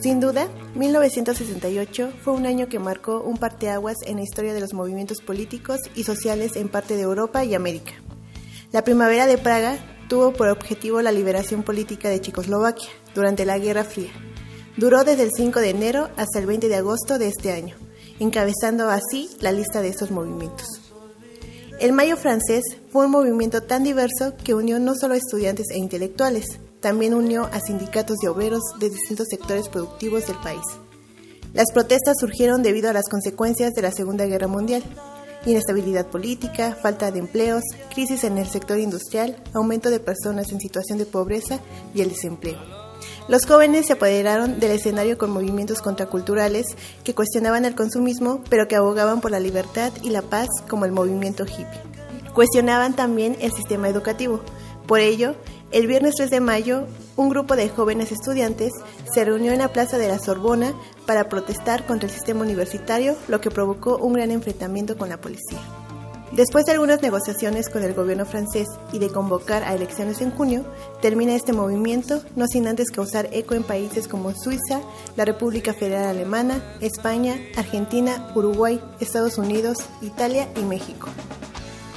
Sin duda, 1968 fue un año que marcó un parteaguas en la historia de los movimientos políticos y sociales en parte de Europa y América. La primavera de Praga tuvo por objetivo la liberación política de Checoslovaquia durante la Guerra Fría. Duró desde el 5 de enero hasta el 20 de agosto de este año, encabezando así la lista de estos movimientos. El Mayo francés fue un movimiento tan diverso que unió no solo a estudiantes e intelectuales, también unió a sindicatos de obreros de distintos sectores productivos del país. Las protestas surgieron debido a las consecuencias de la Segunda Guerra Mundial, inestabilidad política, falta de empleos, crisis en el sector industrial, aumento de personas en situación de pobreza y el desempleo. Los jóvenes se apoderaron del escenario con movimientos contraculturales que cuestionaban el consumismo, pero que abogaban por la libertad y la paz como el movimiento hippie. Cuestionaban también el sistema educativo. Por ello, el viernes 3 de mayo, un grupo de jóvenes estudiantes se reunió en la Plaza de la Sorbona para protestar contra el sistema universitario, lo que provocó un gran enfrentamiento con la policía. Después de algunas negociaciones con el gobierno francés y de convocar a elecciones en junio, termina este movimiento, no sin antes causar eco en países como Suiza, la República Federal Alemana, España, Argentina, Uruguay, Estados Unidos, Italia y México.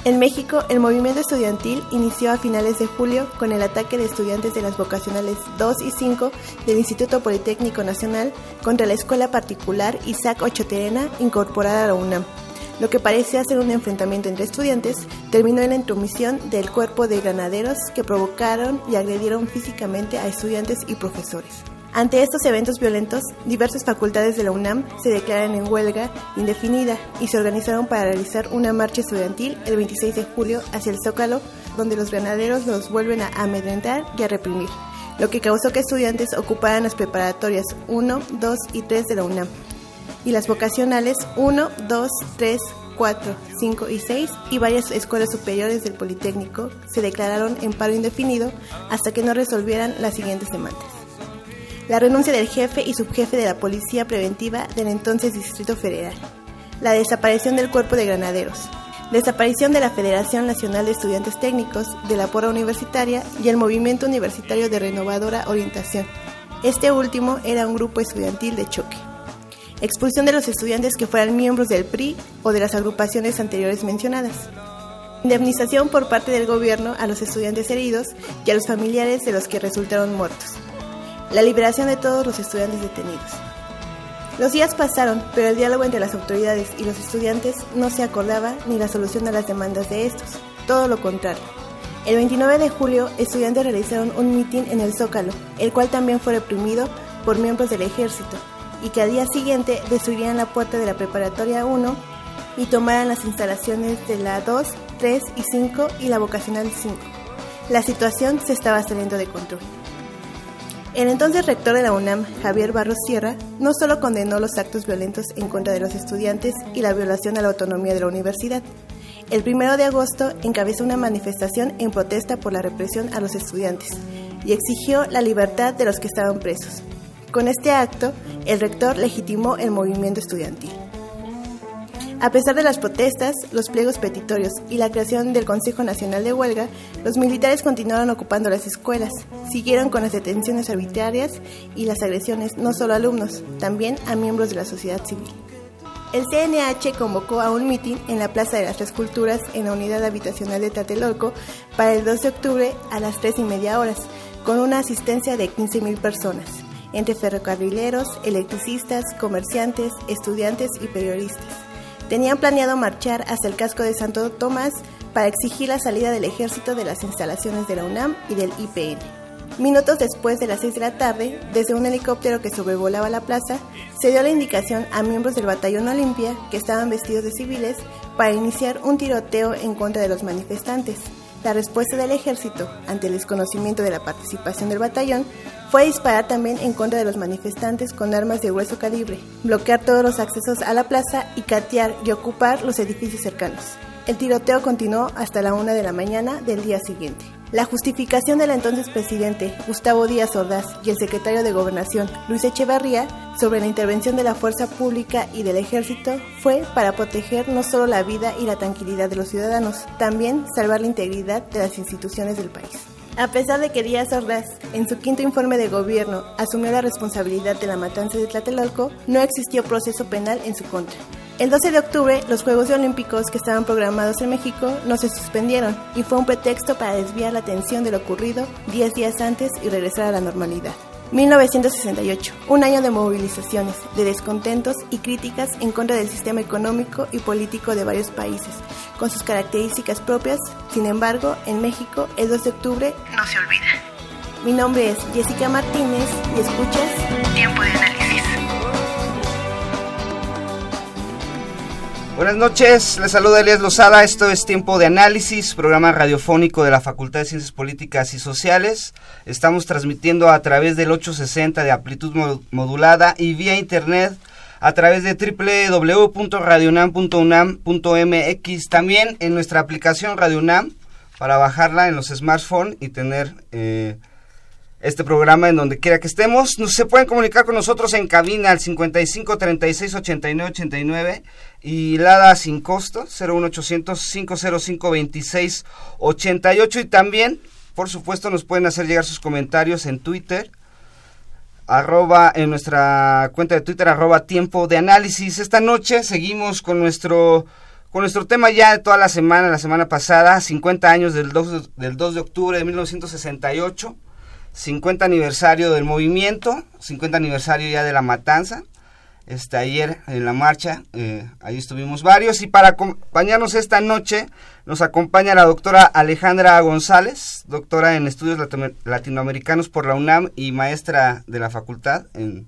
En México, el movimiento estudiantil inició a finales de julio con el ataque de estudiantes de las vocacionales 2 y 5 del Instituto Politécnico Nacional contra la escuela particular Isaac Ochoterena incorporada a la UNAM. Lo que parecía ser un enfrentamiento entre estudiantes terminó en la intromisión del cuerpo de granaderos que provocaron y agredieron físicamente a estudiantes y profesores. Ante estos eventos violentos, diversas facultades de la UNAM se declaran en huelga indefinida y se organizaron para realizar una marcha estudiantil el 26 de julio hacia el Zócalo, donde los granaderos los vuelven a amedrentar y a reprimir, lo que causó que estudiantes ocuparan las preparatorias 1, 2 y 3 de la UNAM y las vocacionales 1, 2, 3, 4, 5 y 6 y varias escuelas superiores del Politécnico se declararon en paro indefinido hasta que no resolvieran las siguientes demandas la renuncia del jefe y subjefe de la Policía Preventiva del entonces Distrito Federal, la desaparición del Cuerpo de Granaderos, desaparición de la Federación Nacional de Estudiantes Técnicos, de la Pora Universitaria y el Movimiento Universitario de Renovadora Orientación. Este último era un grupo estudiantil de choque. Expulsión de los estudiantes que fueran miembros del PRI o de las agrupaciones anteriores mencionadas. Indemnización por parte del gobierno a los estudiantes heridos y a los familiares de los que resultaron muertos la liberación de todos los estudiantes detenidos. Los días pasaron, pero el diálogo entre las autoridades y los estudiantes no se acordaba ni la solución a las demandas de estos, todo lo contrario. El 29 de julio, estudiantes realizaron un mitin en el Zócalo, el cual también fue reprimido por miembros del ejército, y que al día siguiente destruirían la puerta de la preparatoria 1 y tomaran las instalaciones de la 2, 3 y 5 y la vocacional 5. La situación se estaba saliendo de control. El entonces rector de la UNAM, Javier Barros Sierra, no solo condenó los actos violentos en contra de los estudiantes y la violación a la autonomía de la universidad. El primero de agosto encabezó una manifestación en protesta por la represión a los estudiantes y exigió la libertad de los que estaban presos. Con este acto, el rector legitimó el movimiento estudiantil. A pesar de las protestas, los pliegos petitorios y la creación del Consejo Nacional de Huelga, los militares continuaron ocupando las escuelas, siguieron con las detenciones arbitrarias y las agresiones no solo a alumnos, también a miembros de la sociedad civil. El CNH convocó a un mitin en la Plaza de las Tres Culturas en la unidad habitacional de Tlatelolco para el 2 de octubre a las 3 y media horas, con una asistencia de 15.000 personas, entre ferrocarrileros, electricistas, comerciantes, estudiantes y periodistas. Tenían planeado marchar hasta el casco de Santo Tomás para exigir la salida del ejército de las instalaciones de la UNAM y del IPN. Minutos después de las 6 de la tarde, desde un helicóptero que sobrevolaba la plaza, se dio la indicación a miembros del batallón Olimpia, que estaban vestidos de civiles, para iniciar un tiroteo en contra de los manifestantes. La respuesta del ejército, ante el desconocimiento de la participación del batallón, fue disparar también en contra de los manifestantes con armas de grueso calibre, bloquear todos los accesos a la plaza y catear y ocupar los edificios cercanos. El tiroteo continuó hasta la una de la mañana del día siguiente. La justificación del entonces presidente Gustavo Díaz Ordaz y el secretario de Gobernación Luis Echeverría sobre la intervención de la fuerza pública y del ejército fue para proteger no solo la vida y la tranquilidad de los ciudadanos, también salvar la integridad de las instituciones del país. A pesar de que Díaz Ordaz, en su quinto informe de gobierno, asumió la responsabilidad de la matanza de Tlatelolco, no existió proceso penal en su contra. El 12 de octubre, los Juegos Olímpicos que estaban programados en México no se suspendieron y fue un pretexto para desviar la atención de lo ocurrido 10 días antes y regresar a la normalidad. 1968, un año de movilizaciones, de descontentos y críticas en contra del sistema económico y político de varios países, con sus características propias. Sin embargo, en México, el 2 de octubre no se olvida. Mi nombre es Jessica Martínez y escuchas Tiempo de Análisis. Buenas noches, les saluda Elías Lozada, esto es Tiempo de Análisis, programa radiofónico de la Facultad de Ciencias Políticas y Sociales. Estamos transmitiendo a través del 860 de amplitud modulada y vía internet a través de www.radionam.unam.mx, también en nuestra aplicación Radio UNAM para bajarla en los smartphones y tener... Eh, este programa en donde quiera que estemos. Se pueden comunicar con nosotros en cabina al 55 36 89 89 y Lada sin costo 01800 505 26 88 y también, por supuesto, nos pueden hacer llegar sus comentarios en Twitter arroba en nuestra cuenta de Twitter arroba tiempo de análisis. Esta noche seguimos con nuestro con nuestro tema ya de toda la semana, la semana pasada, 50 años del 2, del 2 de octubre de 1968 50 aniversario del movimiento, 50 aniversario ya de la matanza. Este, ayer en la marcha, eh, ahí estuvimos varios. Y para acompañarnos esta noche, nos acompaña la doctora Alejandra González, doctora en estudios latinoamericanos por la UNAM y maestra de la facultad en,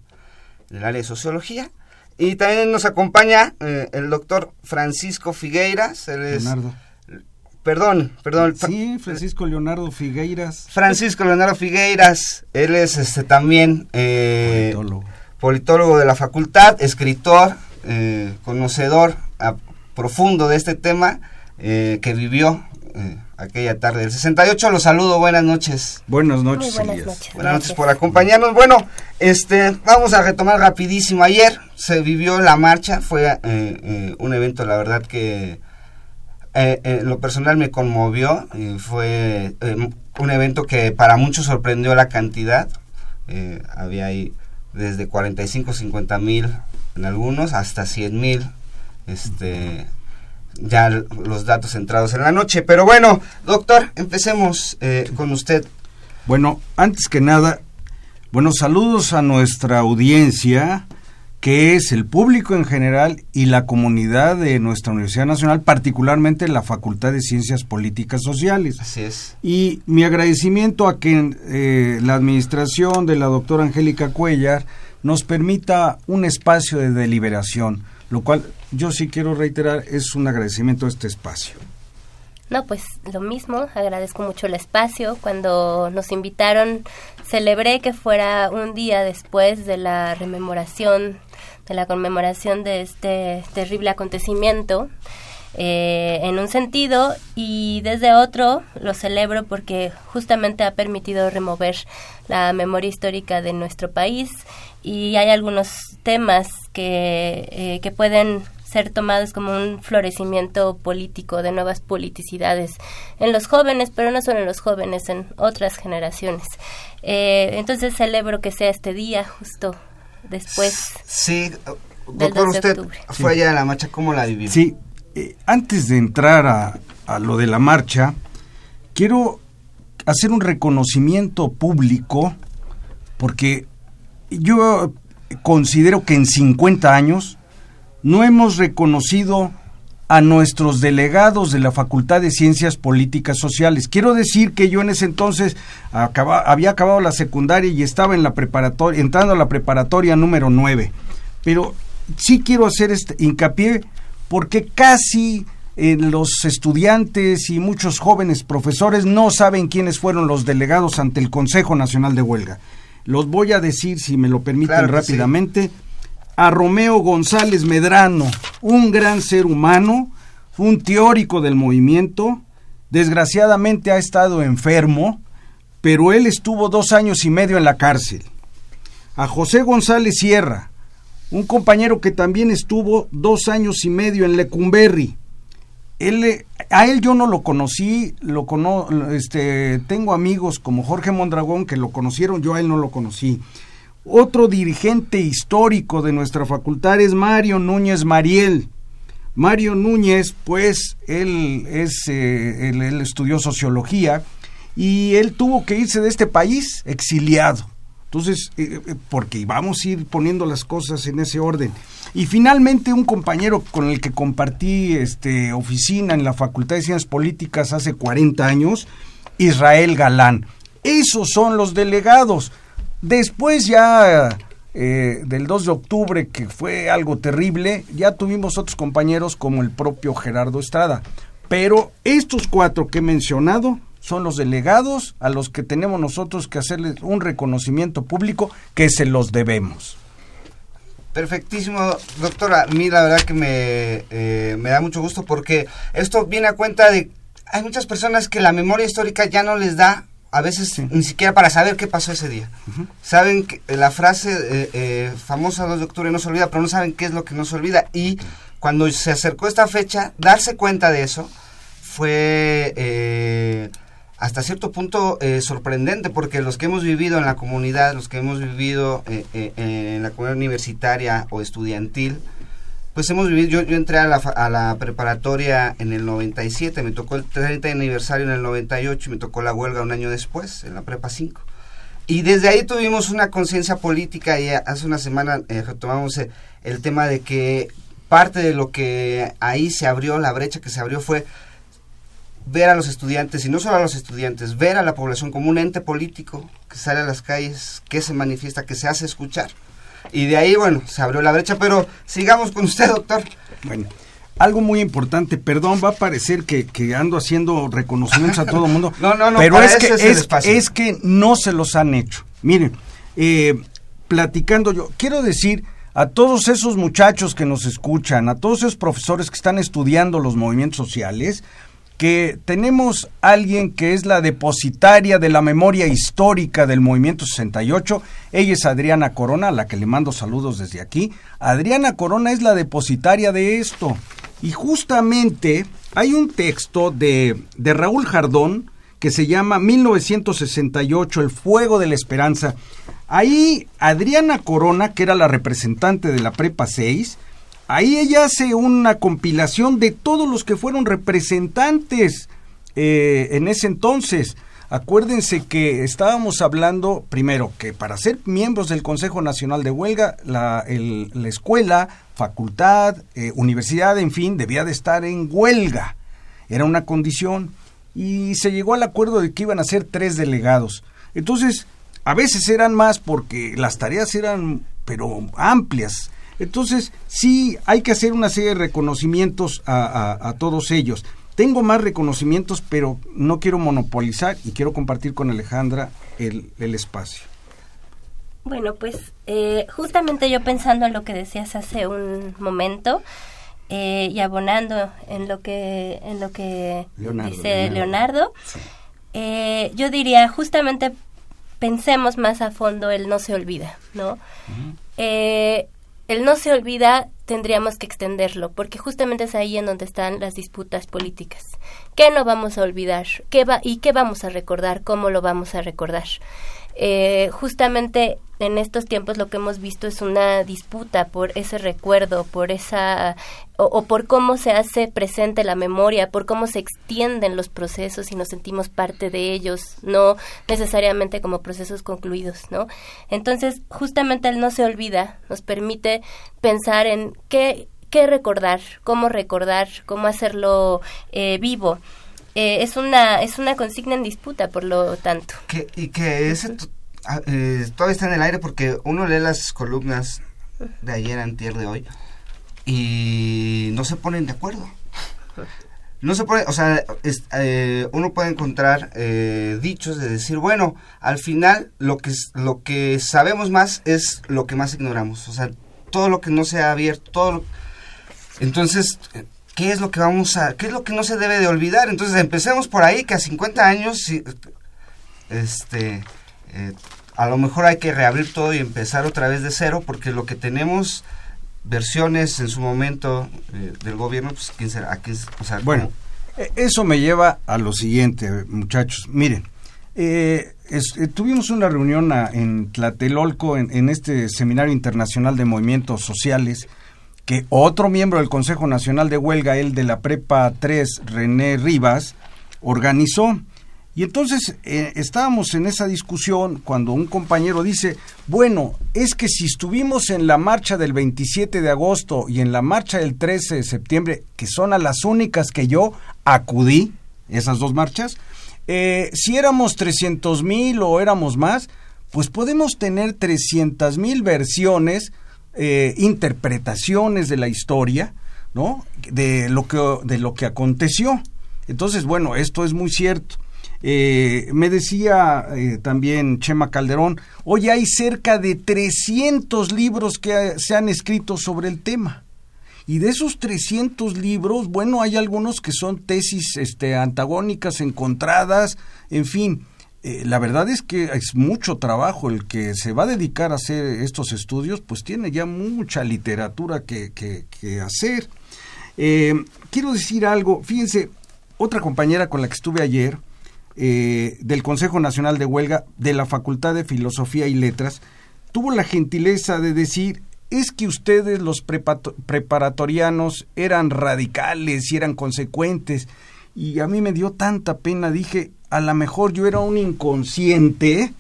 el área de sociología. Y también nos acompaña eh, el doctor Francisco Figueiras, él es Leonardo. Perdón, perdón. Sí, Francisco Leonardo Figueiras. Francisco Leonardo Figueiras, él es este también eh, politólogo. de la facultad, escritor, eh, conocedor profundo de este tema, eh, que vivió aquella tarde del 68. Los saludo, buenas noches. Buenas noches, buenas noches. Buenas noches por acompañarnos. Bueno, este, vamos a retomar rapidísimo. Ayer se vivió la marcha, fue un evento, la verdad que eh, eh, lo personal me conmovió, y fue eh, un evento que para muchos sorprendió la cantidad, había ahí desde 45, 50 mil en algunos hasta 100 mil, este, ya los datos entrados en la noche. Pero bueno, doctor, empecemos con usted. Bueno, antes que nada, buenos saludos a nuestra audiencia que es el público en general y la comunidad de nuestra Universidad Nacional, particularmente la Facultad de Ciencias Políticas Sociales. Así es. Y mi agradecimiento a que eh, la administración de la doctora Angélica Cuellar nos permita un espacio de deliberación, lo cual yo sí quiero reiterar es un agradecimiento a este espacio. No, pues lo mismo, agradezco mucho el espacio. Cuando nos invitaron, celebré que fuera un día después de la rememoración de la conmemoración de este terrible acontecimiento. Eh, en un sentido y desde otro lo celebro porque justamente ha permitido remover la memoria histórica de nuestro país y hay algunos temas que, eh, que pueden ser tomados como un florecimiento político de nuevas politicidades en los jóvenes, pero no solo en los jóvenes, en otras generaciones. Eh, entonces celebro que sea este día justo después. Sí, del Doctor, 2 de usted octubre. fue allá a la marcha, ¿cómo la vivió? Sí, eh, antes de entrar a, a lo de la marcha, quiero hacer un reconocimiento público porque yo considero que en 50 años no hemos reconocido a nuestros delegados de la Facultad de Ciencias Políticas Sociales. Quiero decir que yo en ese entonces acaba- había acabado la secundaria y estaba en la preparatoria, entrando a la preparatoria número 9. Pero sí quiero hacer este hincapié porque casi eh, los estudiantes y muchos jóvenes profesores no saben quiénes fueron los delegados ante el Consejo Nacional de Huelga. Los voy a decir, si me lo permiten Claro sí. A Romeo González Medrano, un gran ser humano, un teórico del movimiento, desgraciadamente ha estado enfermo, pero él estuvo dos años y medio en la cárcel. A José González Sierra, un compañero que también estuvo dos años y medio en Lecumberri. Él, a él yo no lo conocí, lo cono, este, tengo amigos como Jorge Mondragón que lo conocieron, yo a él no lo conocí. Otro dirigente histórico de nuestra facultad es Mario Núñez Mariel. Mario Núñez, pues, él, es, eh, él, estudió sociología y él tuvo que irse de este país exiliado. Entonces, eh, eh, porque vamos a ir poniendo las cosas en ese orden. Y finalmente un compañero con el que compartí este, oficina en la Facultad de Ciencias Políticas hace 40 años, Israel Galán. Esos son los delegados. Después ya eh, del 2 de octubre, que fue algo terrible, ya tuvimos otros compañeros como el propio Gerardo Estrada. Pero estos cuatro que he mencionado son los delegados a los que tenemos nosotros que hacerles un reconocimiento público que se los debemos. Perfectísimo, doctora. A mí la verdad que me, eh, me da mucho gusto porque esto viene a cuenta de... Hay muchas personas que la memoria histórica ya no les da a veces ni siquiera para saber qué pasó ese día. Saben que la frase eh, eh, famosa 2 de octubre no se olvida, pero no saben qué es lo que no se olvida. Y cuando se acercó esta fecha, darse cuenta de eso fue eh, hasta cierto punto eh, sorprendente, porque los que hemos vivido en la comunidad, los que hemos vivido eh, eh, en la comunidad universitaria o estudiantil, pues hemos vivido, yo, yo entré a la, a la preparatoria en el 97, me tocó el 30 aniversario en el 98 y me tocó la huelga un año después, en la prepa 5. Y desde ahí tuvimos una conciencia política y hace una semana eh, retomamos eh, el tema de que parte de lo que ahí se abrió, la brecha que se abrió fue ver a los estudiantes, y no solo a los estudiantes, ver a la población como un ente político que sale a las calles, que se manifiesta, que se hace escuchar. Y de ahí, bueno, se abrió la brecha, pero sigamos con usted, doctor. Bueno, algo muy importante, perdón, va a parecer que, que ando haciendo reconocimientos a todo el mundo. No, no, no, pero es que, es que no se los han hecho. Miren, eh, platicando yo, quiero decir a todos esos muchachos que nos escuchan, a todos esos profesores que están estudiando los movimientos sociales, que tenemos alguien que es la depositaria de la memoria histórica del movimiento 68. Ella es Adriana Corona, a la que le mando saludos desde aquí. Adriana Corona es la depositaria de esto. Y justamente hay un texto de, de Raúl Jardón que se llama 1968, El Fuego de la Esperanza. Ahí Adriana Corona, que era la representante de la Prepa 6, Ahí ella hace una compilación de todos los que fueron representantes eh, en ese entonces. Acuérdense que estábamos hablando, primero, que para ser miembros del Consejo Nacional de Huelga, la, el- la escuela, facultad, eh, universidad, en fin, debía de estar en huelga. Era una condición. Y se llegó al acuerdo de que iban a ser tres delegados. Entonces, a veces eran más porque las tareas eran, pero amplias. Entonces, sí, hay que hacer una serie de reconocimientos a, a- a todos ellos. Tengo más reconocimientos, pero no quiero monopolizar y quiero compartir con Alejandra el, el espacio. Bueno, pues eh, justamente yo pensando en lo que decías hace un momento eh, y abonando en lo que en lo que Leonardo, dice Leonardo. Leonardo, eh, yo diría justamente pensemos más a fondo el no se olvida, ¿no? Eh, el no se olvida tendríamos que extenderlo, porque justamente es ahí en donde están las disputas políticas. ¿Qué no vamos a olvidar? ¿Qué va, ¿Y qué vamos a recordar? ¿Cómo lo vamos a recordar? Eh, justamente en estos tiempos lo que hemos visto es una disputa por ese recuerdo, por esa o, por cómo se hace presente la memoria, por cómo se extienden los procesos y nos sentimos parte de ellos, no necesariamente como procesos concluidos, ¿no? Entonces, justamente el no se olvida nos permite pensar en qué qué recordar, cómo recordar, cómo hacerlo eh, vivo. Eh, es una es una consigna en disputa, por lo tanto. Que, y que ese Ah, eh, todavía está en el aire porque uno lee las columnas de ayer, antier, de hoy y no se ponen de acuerdo. No se pone, o sea, eh, uno puede encontrar eh, dichos de decir, bueno, al final lo que, lo que sabemos más es lo que más ignoramos. O sea, todo lo que no se ha abierto, todo entonces, ¿qué es lo que vamos a, qué es lo que no se debe de olvidar? Entonces, empecemos por ahí, que a 50 años, este, eh, a lo mejor hay que reabrir todo y empezar otra vez de cero, porque lo que tenemos versiones en su momento eh, del gobierno, pues quién será, bueno, e, eso me lleva a lo siguiente, muchachos. Miren, eh, tuvimos una reunión en Tlatelolco, en, en, este Seminario Internacional de Movimientos Sociales, que otro miembro del Consejo Nacional de Huelga, el de la Prepa 3, René Rivas, organizó. Y entonces eh, estábamos en esa discusión cuando un compañero dice, bueno, es que si estuvimos en la marcha del 27 de agosto y en la marcha del 13 de septiembre, que son a las únicas que yo acudí, esas dos marchas, eh, si éramos 300 mil o éramos más, pues podemos tener 300 mil versiones, eh, interpretaciones de la historia, ¿no? De lo que, de lo que aconteció. Entonces, bueno, esto es muy cierto. Eh, me decía eh, también Chema Calderón, hoy hay cerca de 300 libros que se han escrito sobre el tema. Y de esos 300 libros, bueno, hay algunos que son tesis este, antagónicas, encontradas, en fin. Eh, la verdad es que es mucho trabajo. El que se va a dedicar a hacer estos estudios, pues tiene ya mucha literatura que, que hacer. quiero decir algo, fíjense, otra compañera con la que estuve ayer, eh, del Consejo Nacional de Huelga de la Facultad de Filosofía y Letras, tuvo la gentileza de decir, es que ustedes los preparatorianos eran radicales y eran consecuentes. Y a mí me dio tanta pena, dije, a lo mejor yo era un inconsciente,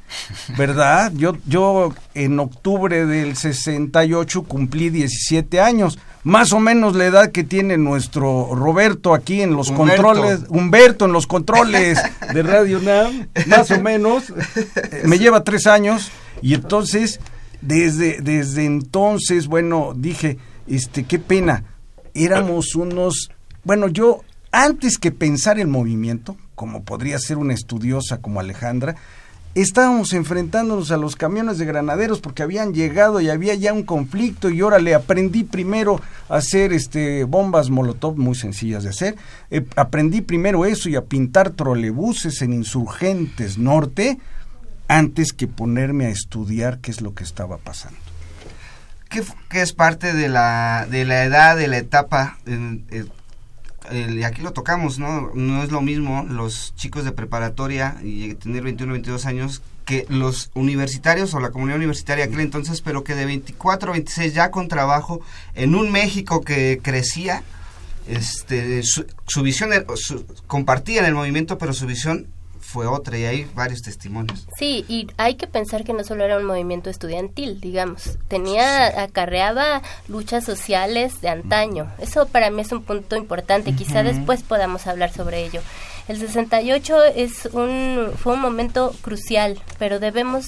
¿verdad? Yo, yo en octubre del 68 cumplí 17 años más o menos la edad que tiene nuestro Roberto aquí en los controles, Humberto en los controles de Radio NAM, más o menos, me lleva tres años y entonces desde, desde entonces, bueno, dije, este, qué pena, éramos unos, bueno, yo antes que pensar el movimiento, como podría ser una estudiosa como Alejandra, estábamos enfrentándonos a los camiones de granaderos porque habían llegado y había ya un conflicto y ahora le aprendí primero a hacer este bombas molotov muy sencillas de hacer eh, aprendí primero eso y a pintar trolebuses en insurgentes norte antes que ponerme a estudiar qué es lo que estaba pasando. ¿Qué, es parte de la, de la edad, de la etapa y aquí lo tocamos, ¿no? No es lo mismo los chicos de preparatoria y tener 21, 22 años que los universitarios o la comunidad universitaria aquel entonces, pero que de 24 26 ya con trabajo en un México que crecía, este, su, su visión, su, compartían el movimiento, pero su visión fue otra y hay varios testimonios. Sí, y hay que pensar que no solo era un movimiento estudiantil, digamos, tenía, acarreaba luchas sociales de antaño. Eso para mí es un punto importante, quizá después podamos hablar sobre ello. El 68 es un, fue un momento crucial, pero debemos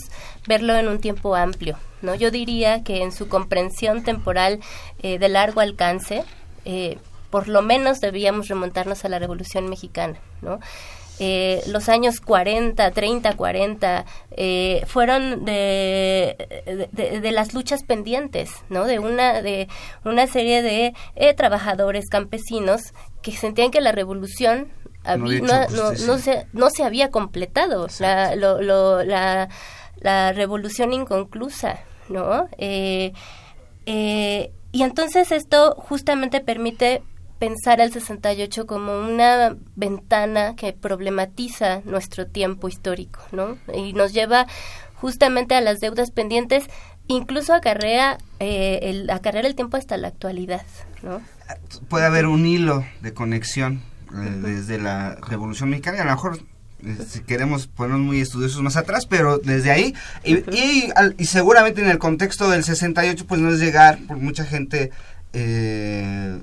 verlo en un tiempo amplio. ¿no? Yo diría que en su comprensión temporal eh, de largo alcance, eh, por lo menos debíamos remontarnos a la Revolución Mexicana, ¿no? Eh, los años 40, 30, 40, eh, fueron de, de, las luchas pendientes, ¿no? De una, de una serie de eh, trabajadores campesinos que sentían que la revolución no, se, no se había completado, la, la, la, revolución inconclusa, ¿no? y entonces esto justamente permite pensar al 68 como una ventana que problematiza nuestro tiempo histórico, ¿no? Y nos lleva justamente a las deudas pendientes, incluso acarrea, eh, el, acarrear el tiempo hasta la actualidad, ¿no? Puede haber un hilo de conexión eh, desde la Revolución Mexicana, a lo mejor eh, si queremos ponernos muy estudiosos más atrás, pero desde ahí, y, y, al- y seguramente en el contexto del 68, pues no es llegar, porque mucha gente eh,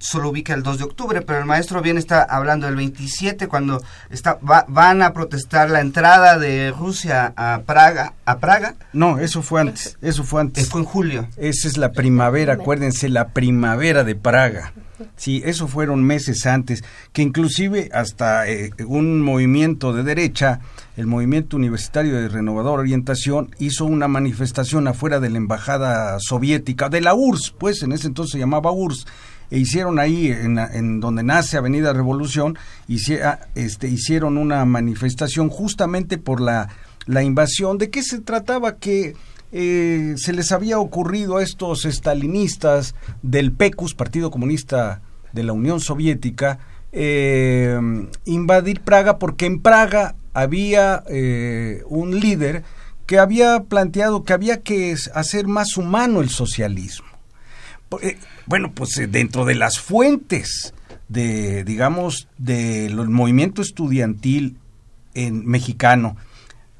solo ubica el 2 de octubre, pero el maestro bien está hablando del 27, cuando está, va- van a protestar la entrada de Rusia a Praga, a Praga, No, eso fue antes, eso fue antes. fue en julio. Esa es la primavera, acuérdense, la primavera de Praga. Sí, eso fueron meses antes, que inclusive hasta eh, un movimiento de derecha, el Movimiento Universitario de Renovadora Orientación, hizo una manifestación afuera de la Embajada Soviética, de la URSS, pues en ese entonces se llamaba URSS, e hicieron ahí, en, en donde nace Avenida Revolución, hici- ah, este, hicieron una manifestación justamente por la, la invasión. ¿De qué se trataba? Que eh, se les había ocurrido a estos estalinistas del PECUS, Partido Comunista de la Unión Soviética, eh, invadir Praga porque en Praga había eh, un líder que había planteado que había que hacer más humano el socialismo. Bueno, pues eh, dentro de las fuentes de, digamos, del movimiento estudiantil en mexicano,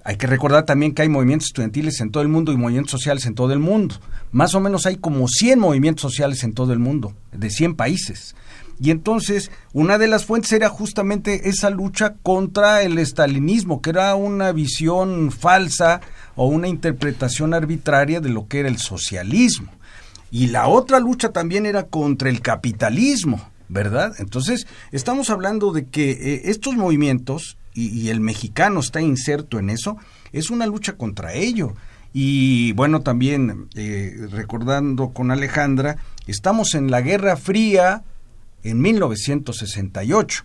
hay que recordar también que hay movimientos estudiantiles en todo el mundo y movimientos sociales en todo el mundo. Más o menos hay como 100 movimientos sociales en todo el mundo, de 100 países. Y entonces, una de las fuentes era justamente esa lucha contra el estalinismo, que era una visión falsa o una interpretación arbitraria de lo que era el socialismo. Y la otra lucha también era contra el capitalismo, ¿verdad? Entonces, estamos hablando de que eh, estos movimientos, y, y el mexicano está inserto en eso, es una lucha contra ello. Y bueno, también eh, recordando con Alejandra, estamos en la Guerra Fría en 1968.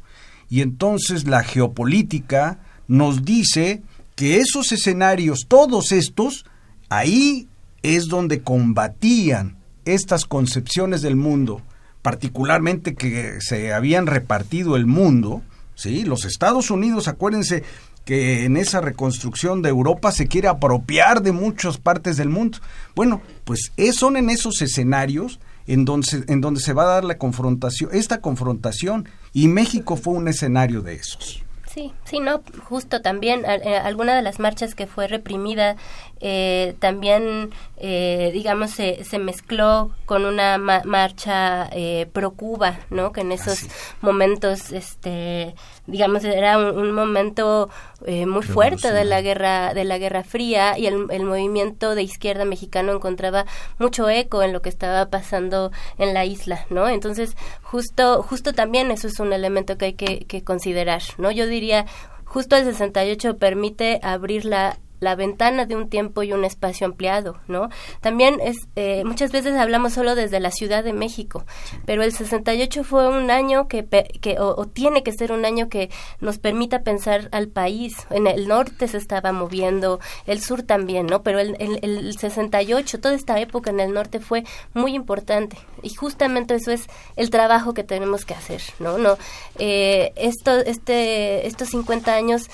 Y entonces la geopolítica nos dice que esos escenarios, todos estos, ahí es donde combatían estas concepciones del mundo, particularmente que se habían repartido el mundo, ¿sí? Los Estados Unidos, acuérdense que en esa reconstrucción de Europa se quiere apropiar de muchas partes del mundo. Bueno, pues es- son en esos escenarios en donde, se, en donde se va a dar la confrontación, esta confrontación, y México fue un escenario de esos. Sí, sí, no, justo también a- eh, alguna de las marchas que fue reprimida eh, también, eh, digamos, se, se mezcló con una ma- marcha eh, pro Cuba, ¿no? Que en esos momentos, este, digamos, era un, un momento eh, muy fuerte de la guerra de la Guerra Fría y el, el movimiento de izquierda mexicano encontraba mucho eco en lo que estaba pasando en la isla, ¿no? Entonces, justo, justo también eso es un elemento que hay que, que considerar, ¿no? Yo diría, justo el 68 permite abrir la la ventana de un tiempo y un espacio ampliado, ¿no? También es eh, muchas veces hablamos solo desde la Ciudad de México, pero el 68 fue un año que, que o, o tiene que ser un año que nos permita pensar al país. En el norte se estaba moviendo, el sur también, ¿no? Pero el, el, el 68, toda esta época en el norte fue muy importante y justamente eso es el trabajo que tenemos que hacer, ¿no? No, eh, esto, este, estos 50 años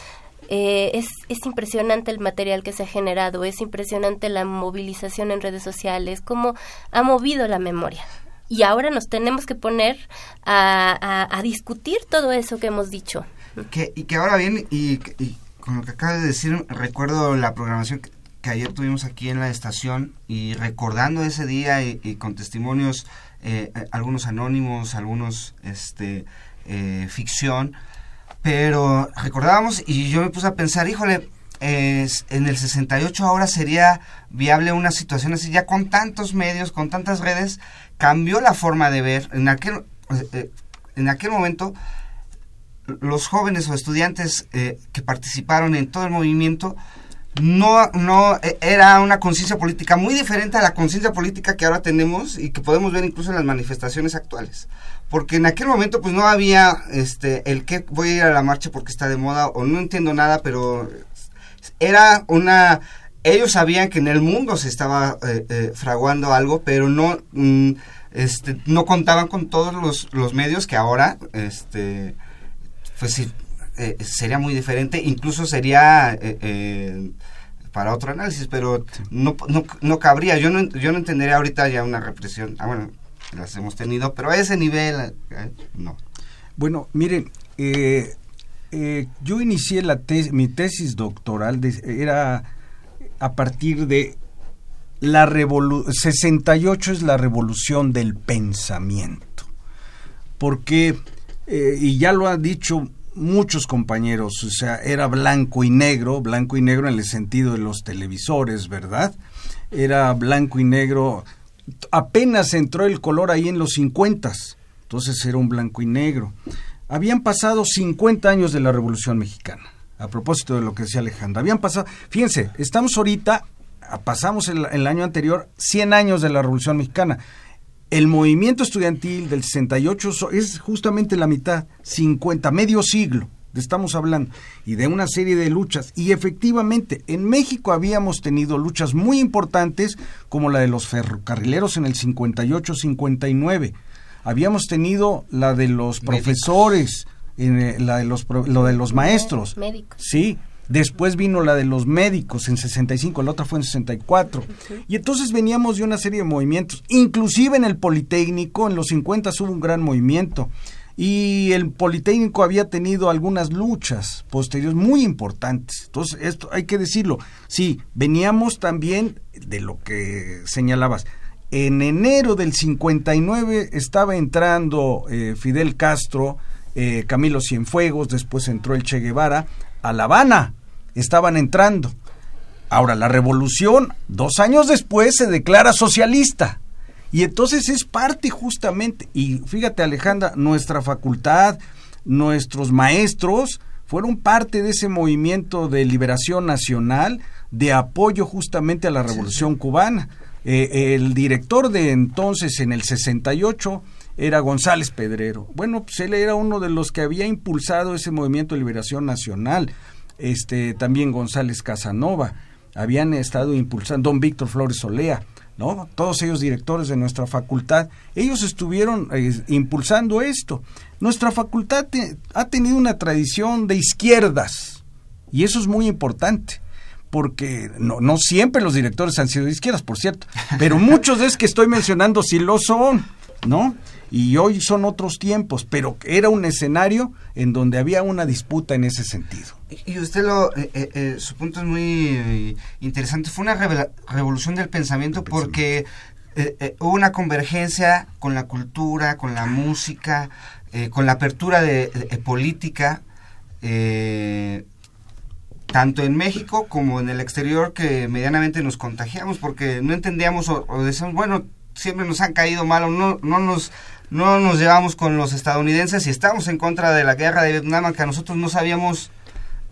eh, es, es impresionante el material que se ha generado, es impresionante la movilización en redes sociales, cómo ha movido la memoria. Y ahora nos tenemos que poner a, a- discutir todo eso que hemos dicho. Que, y que ahora bien, y, con lo que acabas de decir, recuerdo la programación que, ayer tuvimos aquí en la estación y recordando ese día y, y con testimonios, eh, eh, algunos anónimos, algunos este eh, ficción, pero recordábamos y yo me puse a pensar, híjole, es- en el 68 ahora sería viable una situación así, ya con tantos medios, con tantas redes, cambió la forma de ver. En aquel, eh, en aquel momento los jóvenes o estudiantes eh, que participaron en todo el movimiento no no eh, era una conciencia política muy diferente a la conciencia política que ahora tenemos y que podemos ver incluso en las manifestaciones actuales. Porque en aquel momento pues no había este el que voy a ir a la marcha porque está de moda o no entiendo nada pero era una ellos sabían que en el mundo se estaba eh, eh, fraguando algo pero no mm, este no contaban con todos los, los medios que ahora este pues sí, eh, sería muy diferente, incluso sería eh, eh, para otro análisis, pero no, no, cabría. Yo no, yo no entendería ahorita ya una represión. Ah, bueno, las hemos tenido, pero a ese nivel, eh, no. Bueno, miren, eh, eh, yo inicié la mi tesis doctoral, era a partir de la revolución, 68 es la revolución del pensamiento, porque, y ya lo han dicho muchos compañeros, o sea, era blanco y negro, blanco y negro en el sentido de los televisores, ¿verdad? Era blanco y negro, apenas entró el color ahí en los 50, entonces era un blanco y negro. Habían pasado 50 años de la Revolución Mexicana, a propósito de lo que decía Alejandra. Habían pasado, fíjense, estamos ahorita, pasamos el, el año anterior, 100 años de la Revolución Mexicana el movimiento estudiantil del 68 es justamente la mitad, 50, medio siglo, estamos hablando, y de una serie de luchas. Y efectivamente, en México habíamos tenido luchas muy importantes, como la de los ferrocarrileros en el 58-59. Habíamos tenido la de los profesores, en, eh, la de los, lo de los maestros. Médicos. Sí, Después vino la de los médicos en 65, la otra fue en 64. Y entonces veníamos de una serie de movimientos. Inclusive en el Politécnico, en los 50 hubo un gran movimiento. Y el Politécnico había tenido algunas luchas posteriores muy importantes. Entonces, esto hay que decirlo. Sí, veníamos también de lo que señalabas. En enero del 59 estaba entrando eh, Fidel Castro, eh, Camilo Cienfuegos, después entró el Che Guevara a La Habana estaban entrando. Ahora, la revolución, dos años después, se declara socialista. Y entonces es parte justamente, y fíjate Alejandra, nuestra facultad, nuestros maestros fueron parte de ese movimiento de liberación nacional, de apoyo justamente a la revolución cubana. Eh, el director de entonces, en el 68, era González Pedrero. Bueno, pues él era uno de los que había impulsado ese movimiento de liberación nacional este, también González Casanova, habían estado impulsando, don Víctor Flores Olea, ¿no? Todos ellos directores de nuestra facultad, ellos estuvieron eh, impulsando esto. Nuestra facultad ha tenido una tradición de izquierdas y eso es muy importante porque no, no siempre los directores han sido de izquierdas, por cierto, pero muchos de los que estoy mencionando sí lo son, ¿no? y hoy son otros tiempos, pero era un escenario en donde había una disputa en ese sentido. Y usted lo, eh, eh, eh, su punto es muy interesante, fue una revolución del pensamiento porque hubo una convergencia con la cultura, con la música, con la apertura de, política, tanto en México como en el exterior que medianamente nos contagiamos porque no entendíamos o, o decíamos, bueno, siempre nos han caído mal no, no nos no nos llevamos con los estadounidenses y estamos en contra de la guerra de Vietnam, que a nosotros no sabíamos,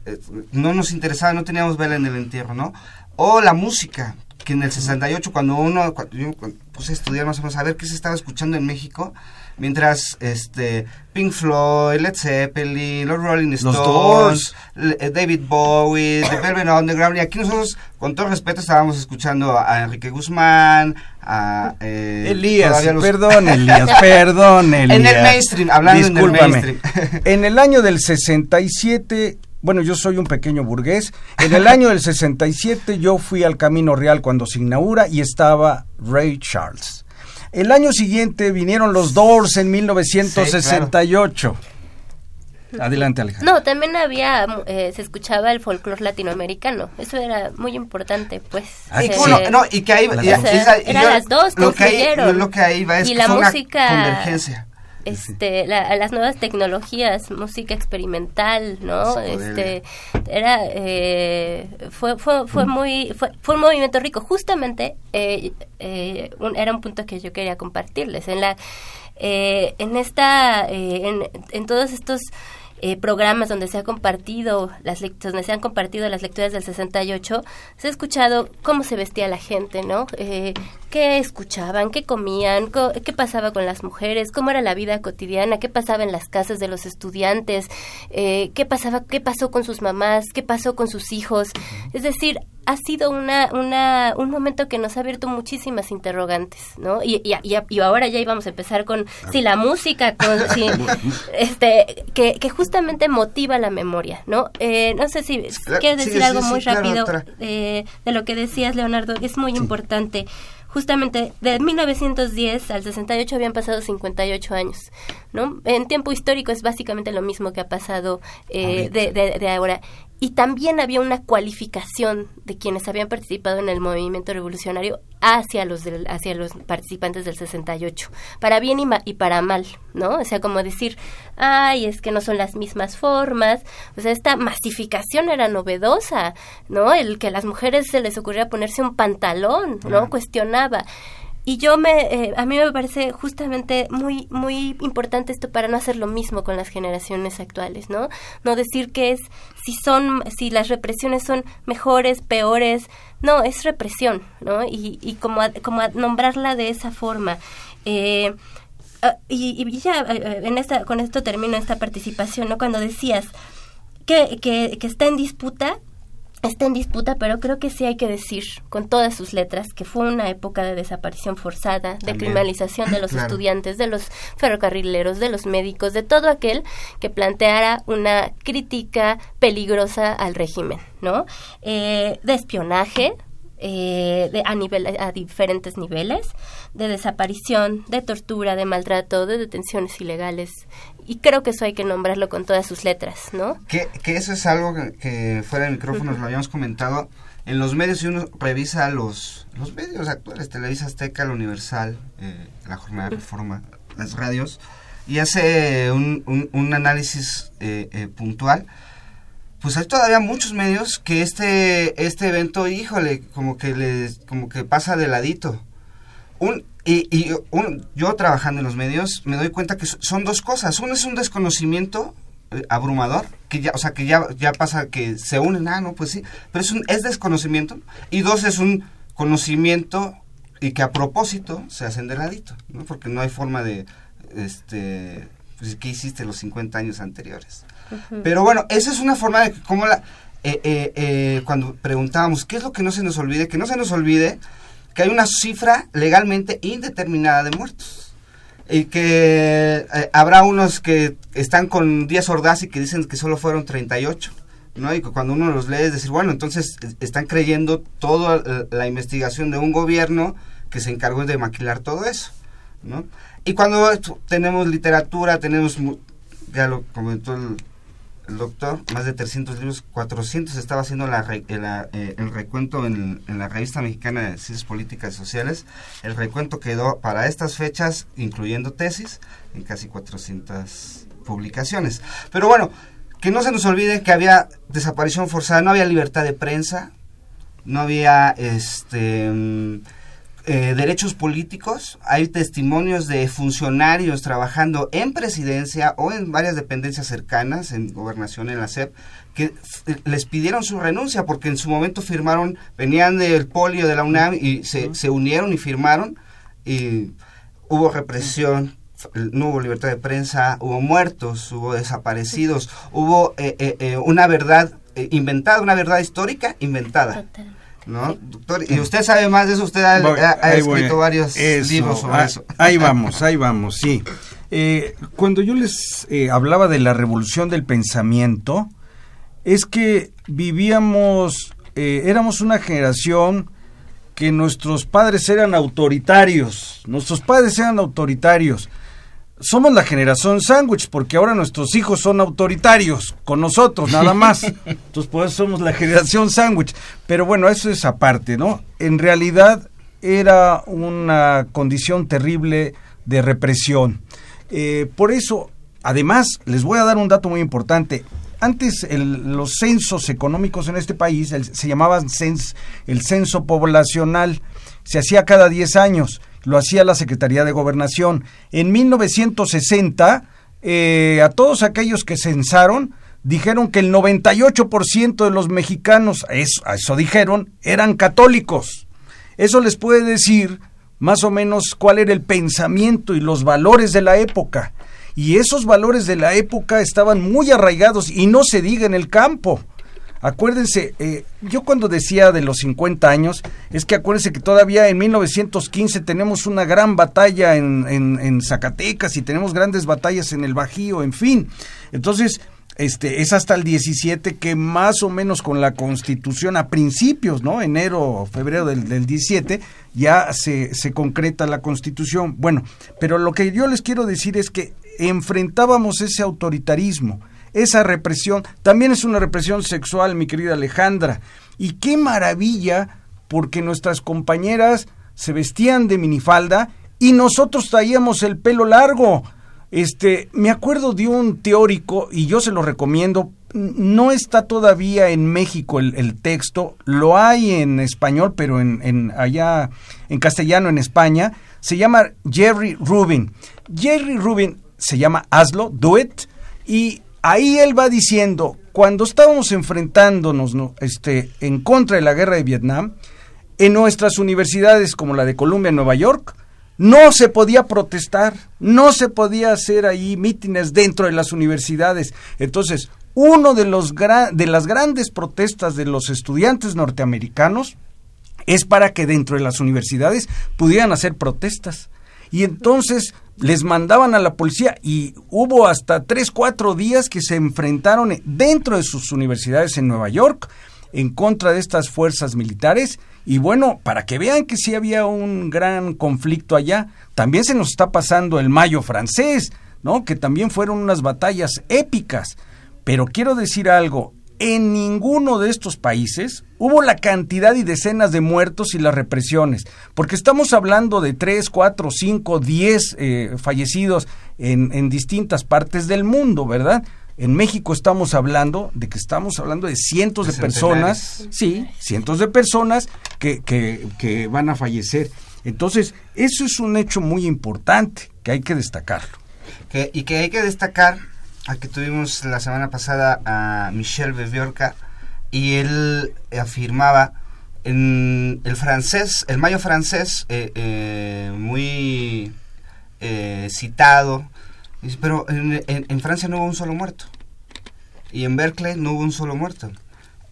eh, no nos interesaba, no teníamos vela en el entierro, ¿no? O la música, que en el 68, cuando uno, cuando yo puse a estudiar más o menos a ver qué se estaba escuchando en México, mientras este Pink Floyd, Led Zeppelin, los Rolling Stones, eh, David Bowie, The Velvet Underground, y aquí nosotros, con todo respeto, estábamos escuchando a Enrique Guzmán, a... Eh, Elías, perdón Elías, perdón Elías. En el mainstream, hablando en el mainstream. en el año del 67 bueno, yo soy un pequeño burgués. En el año del 67 yo fui al Camino Real cuando se inaugura y estaba Ray Charles. El año siguiente vinieron los Doors en 1968. Adelante, Alejandro. No, también había, eh, se escuchaba el folclore latinoamericano. Eso era muy importante, pues. Ah, y, no, y que ahí, eran las dos, lo que, ahí, lo que ahí va es y la música, convergencia este las nuevas tecnologías música experimental no este era eh, fue fue fue mm. muy fue, fue un movimiento rico. Justamente eh, eh, era un punto que yo quería compartirles. En la en esta en, en todos estos eh, programas donde se ha compartido las donde se han compartido las lecturas del 68 se ha escuchado cómo se vestía la gente no eh, qué escuchaban qué comían qué pasaba con las mujeres cómo era la vida cotidiana qué pasaba en las casas de los estudiantes eh, qué pasaba qué pasó con sus mamás qué pasó con sus hijos es decir ha sido una, una, un momento que nos ha abierto muchísimas interrogantes, ¿no? Y, y, y ahora ya íbamos a empezar con si la música, con si, este, que, que justamente motiva la memoria, ¿no? Eh, no sé si quieres decir algo muy rápido eh, de lo que decías, Leonardo, es muy importante justamente de 1910 al 68 habían pasado 58 años, ¿no? En tiempo histórico es básicamente lo mismo que ha pasado eh, de, de, de, ahora. Y también había una cualificación de quienes habían participado en el movimiento revolucionario hacia los hacia los participantes del 68 para bien y, y, para mal no o sea como decir ay es que no son las mismas formas o sea esta masificación era novedosa no el que a las mujeres se les ocurriera ponerse un pantalón no cuestionaba y yo me, eh, a mí me parece justamente muy, muy importante esto para no hacer lo mismo con las generaciones actuales, ¿no? No decir que es, si son, si las represiones son mejores, peores, no, es represión, ¿no? Y, y como, como nombrarla de esa forma. Eh, ah, y, y, ya eh, en esta, con esto termino esta participación, ¿no? Cuando decías que, que, que está en disputa está en disputa, pero creo que sí hay que decir con todas sus letras que fue una época de desaparición forzada, de criminalización de los estudiantes, de los ferrocarrileros, de los médicos, de todo aquel que planteara una crítica peligrosa al régimen, ¿no? Eh, de espionaje, eh, de, a, nivel, a diferentes niveles, de desaparición, de tortura, de maltrato, de detenciones ilegales. Y creo que eso hay que nombrarlo con todas sus letras, ¿no? Que, que eso es algo que, fuera de micrófonos lo habíamos comentado. En los medios, si uno revisa los, los medios actuales, Televisa Azteca, La Universal, eh, La Jornada de Reforma, las radios, y hace un, un, análisis eh, eh, puntual, pues hay todavía muchos medios que este este evento, híjole, como que le como que pasa de ladito. Un y, y un, yo trabajando en los medios me doy cuenta que son dos cosas. Uno es un desconocimiento eh, abrumador, que ya, o sea, que ya, ya pasa que se unen, ah, no, pues sí, pero es un es desconocimiento. Y dos es un conocimiento y que a propósito se hacen de ladito, ¿no? Porque no hay forma de, este, pues, ¿qué hiciste los 50 años anteriores? Pero bueno, esa es una forma de cómo la... Eh, eh, eh, cuando preguntábamos, ¿qué es lo que no se nos olvide? Que no se nos olvide que hay una cifra legalmente indeterminada de muertos. Y que habrá unos que están con días ordaz y que dicen que solo fueron 38. ¿no? Y cuando uno los lee es decir, bueno, entonces están creyendo toda la investigación de un gobierno que se encargó de maquilar todo eso. ¿no? Y cuando tenemos literatura, tenemos, ya lo comentó el, doctor, más de 300 libros, 400 estaba haciendo la, eh, el recuento en, la revista mexicana de ciencias políticas y sociales. El recuento quedó para estas fechas, incluyendo tesis, en casi 400 publicaciones. Pero bueno, que no se nos olvide que había desaparición forzada, no había libertad de prensa, no había este mm, eh, derechos políticos, hay testimonios de funcionarios trabajando en presidencia o en varias dependencias cercanas, en gobernación, en la SEP, que les pidieron su renuncia porque en su momento firmaron, venían del polio de la UNAM y se, se unieron y firmaron y hubo represión, no hubo libertad de prensa, hubo muertos, hubo desaparecidos, hubo eh, eh, una verdad inventada, una verdad histórica inventada. ¿No? Doctor, y usted sabe más de eso, usted ha, escrito varios libros sobre ah, eso. Ahí vamos, ahí vamos, sí. Eh, cuando yo les eh, hablaba de la revolución del pensamiento, es que vivíamos, eh, éramos una generación que nuestros padres eran autoritarios, nuestros padres eran autoritarios somos la generación sándwich, porque ahora nuestros hijos son autoritarios con nosotros, nada más. Entonces, por eso somos la generación sándwich. Pero bueno, eso es aparte, ¿no? En realidad era una condición terrible de represión. Eh, por eso, además, les voy a dar un dato muy importante. Antes los censos económicos en este país se llamaban el censo poblacional, se hacía cada 10 años lo hacía la Secretaría de Gobernación. En 1960, eh, a todos aquellos que censaron, dijeron que el 98% de los mexicanos, eso, eso dijeron, eran católicos. Eso les puede decir más o menos cuál era el pensamiento y los valores de la época. Y esos valores de la época estaban muy arraigados y no se diga en el campo. Acuérdense, eh, yo cuando decía de los 50 años, es que acuérdense que todavía en 1915 tenemos una gran batalla en, en, Zacatecas y tenemos grandes batallas en el Bajío, en fin. Entonces, este, es hasta el 17 que más o menos con la constitución a principios, ¿no? Enero febrero del, del 17 ya se, se concreta la constitución. Bueno, pero lo que yo les quiero decir es que enfrentábamos ese autoritarismo, esa represión, también es una represión sexual, mi querida Alejandra, y qué maravilla porque nuestras compañeras se vestían de minifalda y nosotros traíamos el pelo largo. Este, me acuerdo de un teórico, y yo se lo recomiendo, no está todavía en México el, texto, lo hay en español, pero en, en, allá en castellano en España, se llama Jerry Rubin. Jerry Rubin se llama Hazlo, Do It, y ahí él va diciendo, cuando estábamos enfrentándonos ¿no? este, en contra de la guerra de Vietnam, en nuestras universidades como la de Columbia en Nueva York, no se podía protestar, no se podía hacer ahí mítines dentro de las universidades. Entonces, uno de los de las grandes protestas de los estudiantes norteamericanos es para que dentro de las universidades pudieran hacer protestas. Y entonces les mandaban a la policía y hubo hasta tres, cuatro días que se enfrentaron dentro de sus universidades en Nueva York en contra de estas fuerzas militares y bueno, para que vean que sí había un gran conflicto allá, también se nos está pasando el Mayo francés, ¿no? Que también fueron unas batallas épicas. Pero quiero decir algo, en ninguno de estos países hubo la cantidad y decenas de muertos y las represiones, porque estamos hablando de 3, 4, 5, 10 fallecidos en, en distintas partes del mundo, ¿verdad? En México estamos hablando de que estamos hablando de cientos de, personas, sí, cientos de personas que, que, van a fallecer. Entonces, eso es un hecho muy importante que hay que destacarlo. y que hay que destacar a que tuvimos la semana pasada a Michel Beviorca y él afirmaba en el francés, el mayo francés, eh, eh, muy eh, citado, pero en, Francia no hubo un solo muerto. Y en Berkeley no hubo un solo muerto.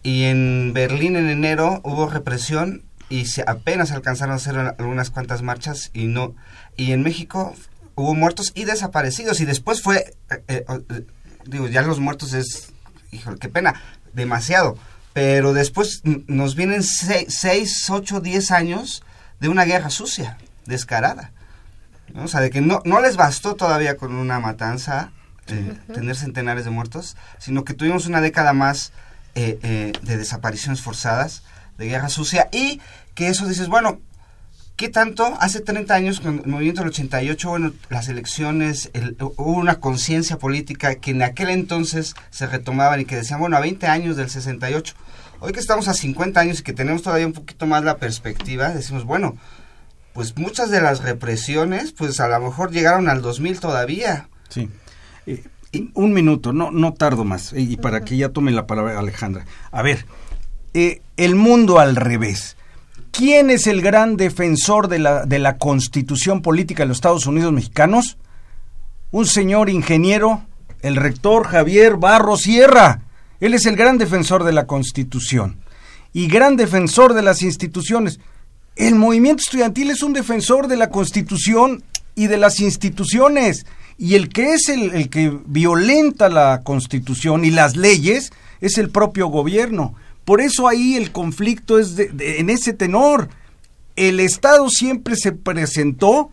Y en Berlín en enero hubo represión y se apenas alcanzaron a hacer algunas cuantas marchas y no. Y en México hubo muertos y desaparecidos. Y después fue, eh, eh, eh, digo, ya los muertos es, híjole, qué pena, demasiado. Pero después nos vienen 6, 8, 10 años de una guerra sucia, descarada. O sea, de que no, no les bastó todavía con una matanza, eh, tener centenares de muertos, sino que tuvimos una década más eh, eh, de desapariciones forzadas, de guerra sucia, y que eso dices, bueno, ¿qué tanto? Hace 30 años, con el movimiento del 88, bueno, las elecciones, hubo una conciencia política que en aquel entonces se retomaban y que decían, bueno, a 20 años del 68, hoy que estamos a 50 años y que tenemos todavía un poquito más la perspectiva, decimos, bueno, pues muchas de las represiones, pues a lo mejor llegaron al 2000 todavía. Sí. Eh, un minuto, no, no tardo más, y para que ya tome la palabra Alejandra. A ver, eh, el mundo al revés. ¿Quién es el gran defensor de la, de la constitución política de los Estados Unidos mexicanos? Un señor ingeniero, el rector Javier Barro Sierra. Él es el gran defensor de la constitución y gran defensor de las instituciones. El movimiento estudiantil es un defensor de la Constitución y de las instituciones. Y el que es el, que violenta la Constitución y las leyes es el propio gobierno. Por eso ahí el conflicto es en ese tenor. El Estado siempre se presentó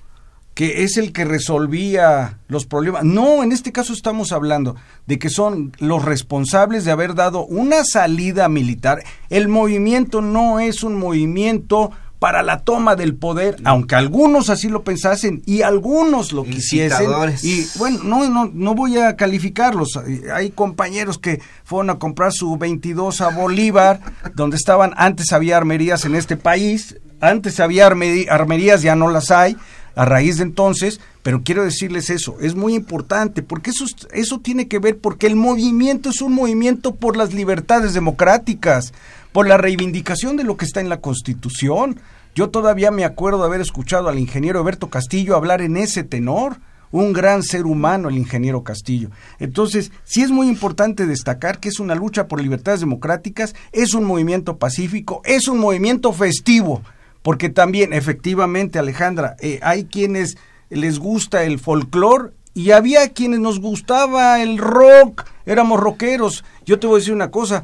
que es el que resolvía los problemas. No, en este caso estamos hablando de que son los responsables de haber dado una salida militar. El movimiento no es un movimiento para la toma del poder, aunque algunos así lo pensasen y algunos lo quisiesen. Y bueno, no, no, no voy a calificarlos. Hay compañeros que fueron a comprar su 22 a Bolívar, donde estaban, antes había armerías en este país, antes había armerías, ya no las hay, a raíz de entonces, pero quiero decirles eso, es muy importante, porque eso, eso tiene que ver, porque el movimiento es un movimiento por las libertades democráticas, por la reivindicación de lo que está en la Constitución. Yo todavía me acuerdo haber escuchado al ingeniero Alberto Castillo hablar en ese tenor. un gran ser humano el ingeniero Castillo. Entonces, sí es muy importante destacar que es una lucha por libertades democráticas, es un movimiento pacífico, es un movimiento festivo, porque también, efectivamente, Alejandra, eh, hay quienes les gusta el folclore y había quienes nos gustaba el rock, éramos rockeros. Yo te voy a decir una cosa,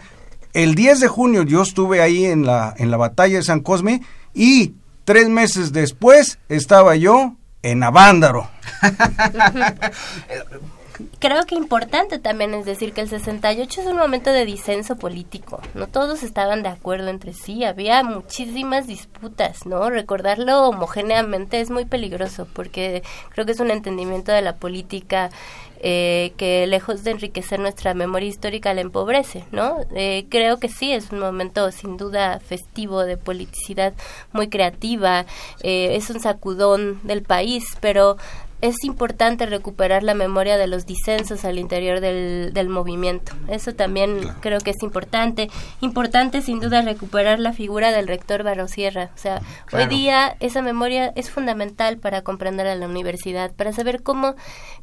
el 10 de junio yo estuve ahí en la, en la batalla de San Cosme y tres meses después estaba yo en Avándaro. Creo que importante también es decir que el 68 es un momento de disenso político. No todos estaban de acuerdo entre sí, había muchísimas disputas, ¿no? Recordarlo homogéneamente es muy peligroso porque creo que es un entendimiento de la política eh, que lejos de enriquecer nuestra memoria histórica la empobrece, ¿no? Eh, creo que sí, es un momento sin duda festivo de politicidad muy creativa, eh, es un sacudón del país, pero es importante recuperar la memoria de los disensos al interior del, del movimiento. Eso también creo que es importante. Importante sin duda recuperar la figura del rector Barrosierra. O sea, hoy día esa memoria es fundamental para comprender a la universidad, para saber cómo,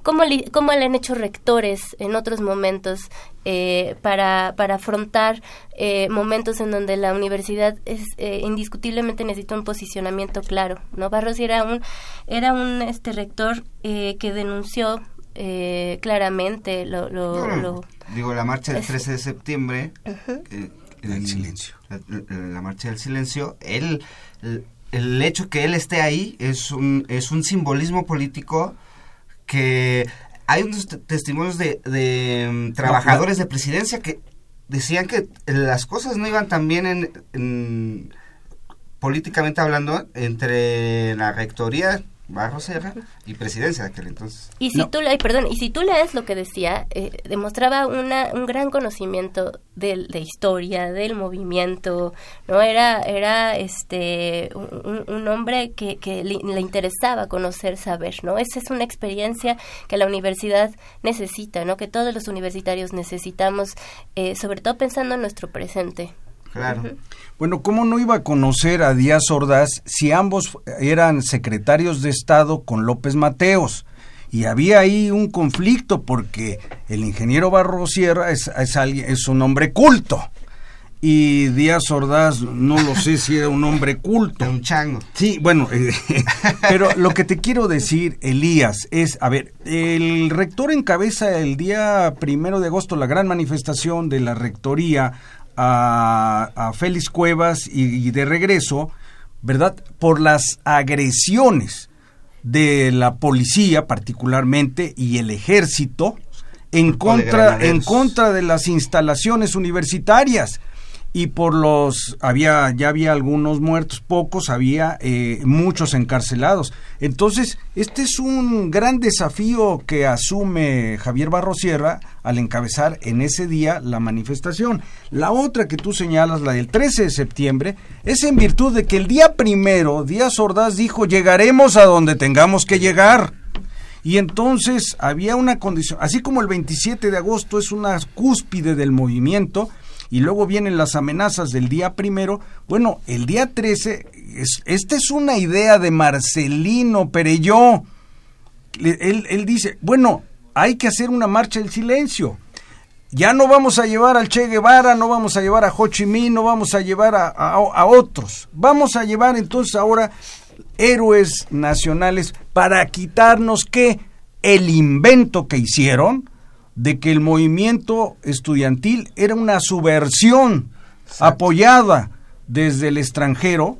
cómo, cómo le han hecho rectores en otros momentos eh, para, para afrontar eh, momentos en donde la universidad es eh, indiscutiblemente necesita un posicionamiento claro. ¿no? Barros era un, era un este rector que denunció claramente lo, Digo, la marcha del 13 de septiembre, el silencio. La, marcha del silencio, él, el, el, hecho que él esté ahí es un, es un simbolismo político que hay unos testimonios de, de mm, trabajadores de presidencia que decían que las cosas no iban tan bien en políticamente hablando entre la rectoría Barro Serra y presidencia de aquel entonces. Y si tú, perdón, y si tú lees lo que decía, eh, demostraba una, un gran conocimiento de, de, historia, del movimiento, no era era este un, hombre que, que le, interesaba conocer, saber, no. Esa es una experiencia que la universidad necesita, no, que todos los universitarios necesitamos, eh, sobre todo pensando en nuestro presente. Claro. Bueno, ¿cómo no iba a conocer a Díaz Ordaz si ambos eran secretarios de Estado con López Mateos? Y había ahí un conflicto porque el ingeniero Barrosierra es, es, alguien, es un hombre culto. Y Díaz Ordaz, no lo sé si era un hombre culto. Un chango. Sí, bueno, eh, pero lo que te quiero decir, Elías, es, a ver, el rector encabeza el día primero de agosto la gran manifestación de la rectoría a, Félix Cuevas y, de regreso, ¿verdad? Por las agresiones de la policía particularmente y el ejército en contra, en contra de las instalaciones universitarias y por los había ya había algunos muertos pocos había eh, muchos encarcelados. Entonces este es un gran desafío que asume Javier Barrosierra al encabezar en ese día la manifestación. La otra que tú señalas la del 13 de septiembre es en virtud de que el día primero Díaz Ordaz dijo llegaremos a donde tengamos que llegar y entonces había una condición, así como el 27 de agosto es una cúspide del movimiento, y luego vienen las amenazas del día primero. Bueno, el día 13, es, esta es una idea de Marcelino Pereyó. Él, él dice, bueno, hay que hacer una marcha del silencio. Ya no vamos a llevar al Che Guevara, no vamos a llevar a Ho Chi Minh, no vamos a llevar a, a otros. Vamos a llevar entonces ahora héroes nacionales para quitarnos que el invento que hicieron, de que el movimiento estudiantil era una subversión apoyada desde el extranjero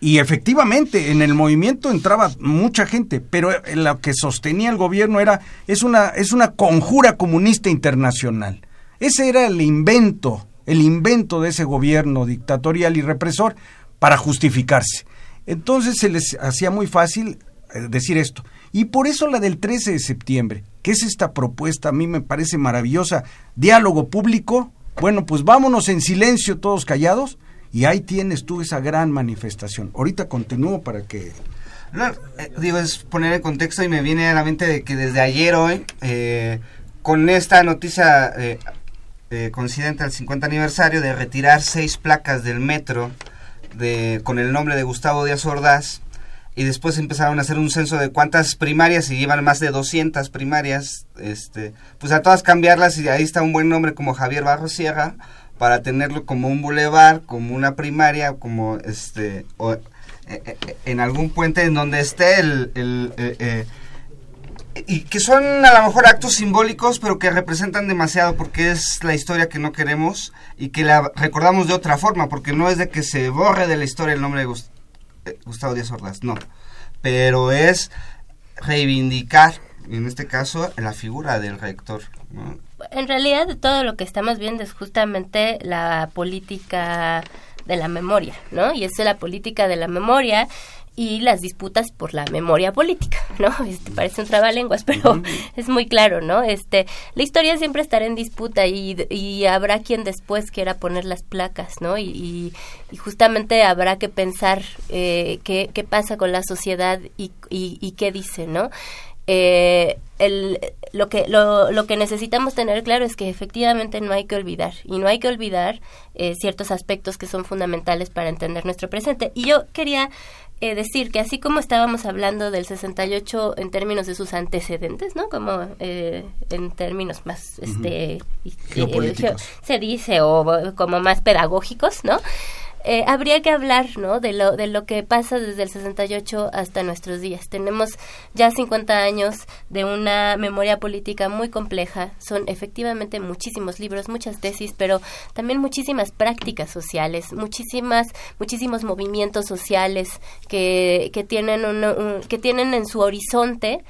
y efectivamente en el movimiento entraba mucha gente, pero lo que sostenía el gobierno era es una es una conjura comunista internacional. Ese era el invento, el invento de ese gobierno dictatorial y represor para justificarse. Entonces se les hacía muy fácil eh, decir esto. Y por eso la del 13 de septiembre, que es esta propuesta, a mí me parece maravillosa, diálogo público, bueno, pues vámonos en silencio todos callados y ahí tienes tú esa gran manifestación. Ahorita continúo para que... No, eh, digo, es poner en contexto y me viene a la mente de que desde ayer hoy, eh, con esta noticia eh, coincidente al 50 aniversario de retirar seis placas del metro de, con el nombre de Gustavo Díaz Ordaz, y después empezaron a hacer un censo de cuántas primarias y llevan más de 200 primarias, este, pues a todas cambiarlas y ahí está un buen nombre como Javier Barros Sierra para tenerlo como un bulevar, como una primaria, como este, o, eh, eh, en algún puente en donde esté el, el eh, y que son a lo mejor actos simbólicos, pero que representan demasiado porque es la historia que no queremos y que la recordamos de otra forma, porque no es de que se borre de la historia el nombre de eh, Gustavo Díaz Ordaz, no, pero es reivindicar, en este caso, la figura del rector. En realidad todo lo que estamos viendo es justamente la política de la memoria, ¿no? Y es la política de la memoria y las disputas por la memoria política, ¿no? Este, parece un trabalenguas, pero es muy claro, ¿no? Este, la historia siempre estará en disputa y, y habrá quien después quiera poner las placas, ¿no? Y, y, justamente habrá que pensar eh, qué, qué pasa con la sociedad y, y, qué dice, ¿no? Eh, el, lo, que, lo, lo, que necesitamos tener claro es que efectivamente no hay que olvidar y no hay que olvidar eh, ciertos aspectos que son fundamentales para entender nuestro presente. Y yo quería eh, decir que así como estábamos hablando del 68 en términos de sus antecedentes, ¿no? Como eh, en términos más, este, Geopolíticos. se dice, o como más pedagógicos, ¿no? Eh, habría que hablar ¿no? de, lo, de lo que pasa desde el 68 hasta nuestros días. Tenemos ya 50 años de una memoria política muy compleja. Son efectivamente muchísimos libros, muchas tesis, pero también muchísimas prácticas sociales, muchísimas, muchísimos movimientos sociales que, que, tienen, un, que tienen en su horizonte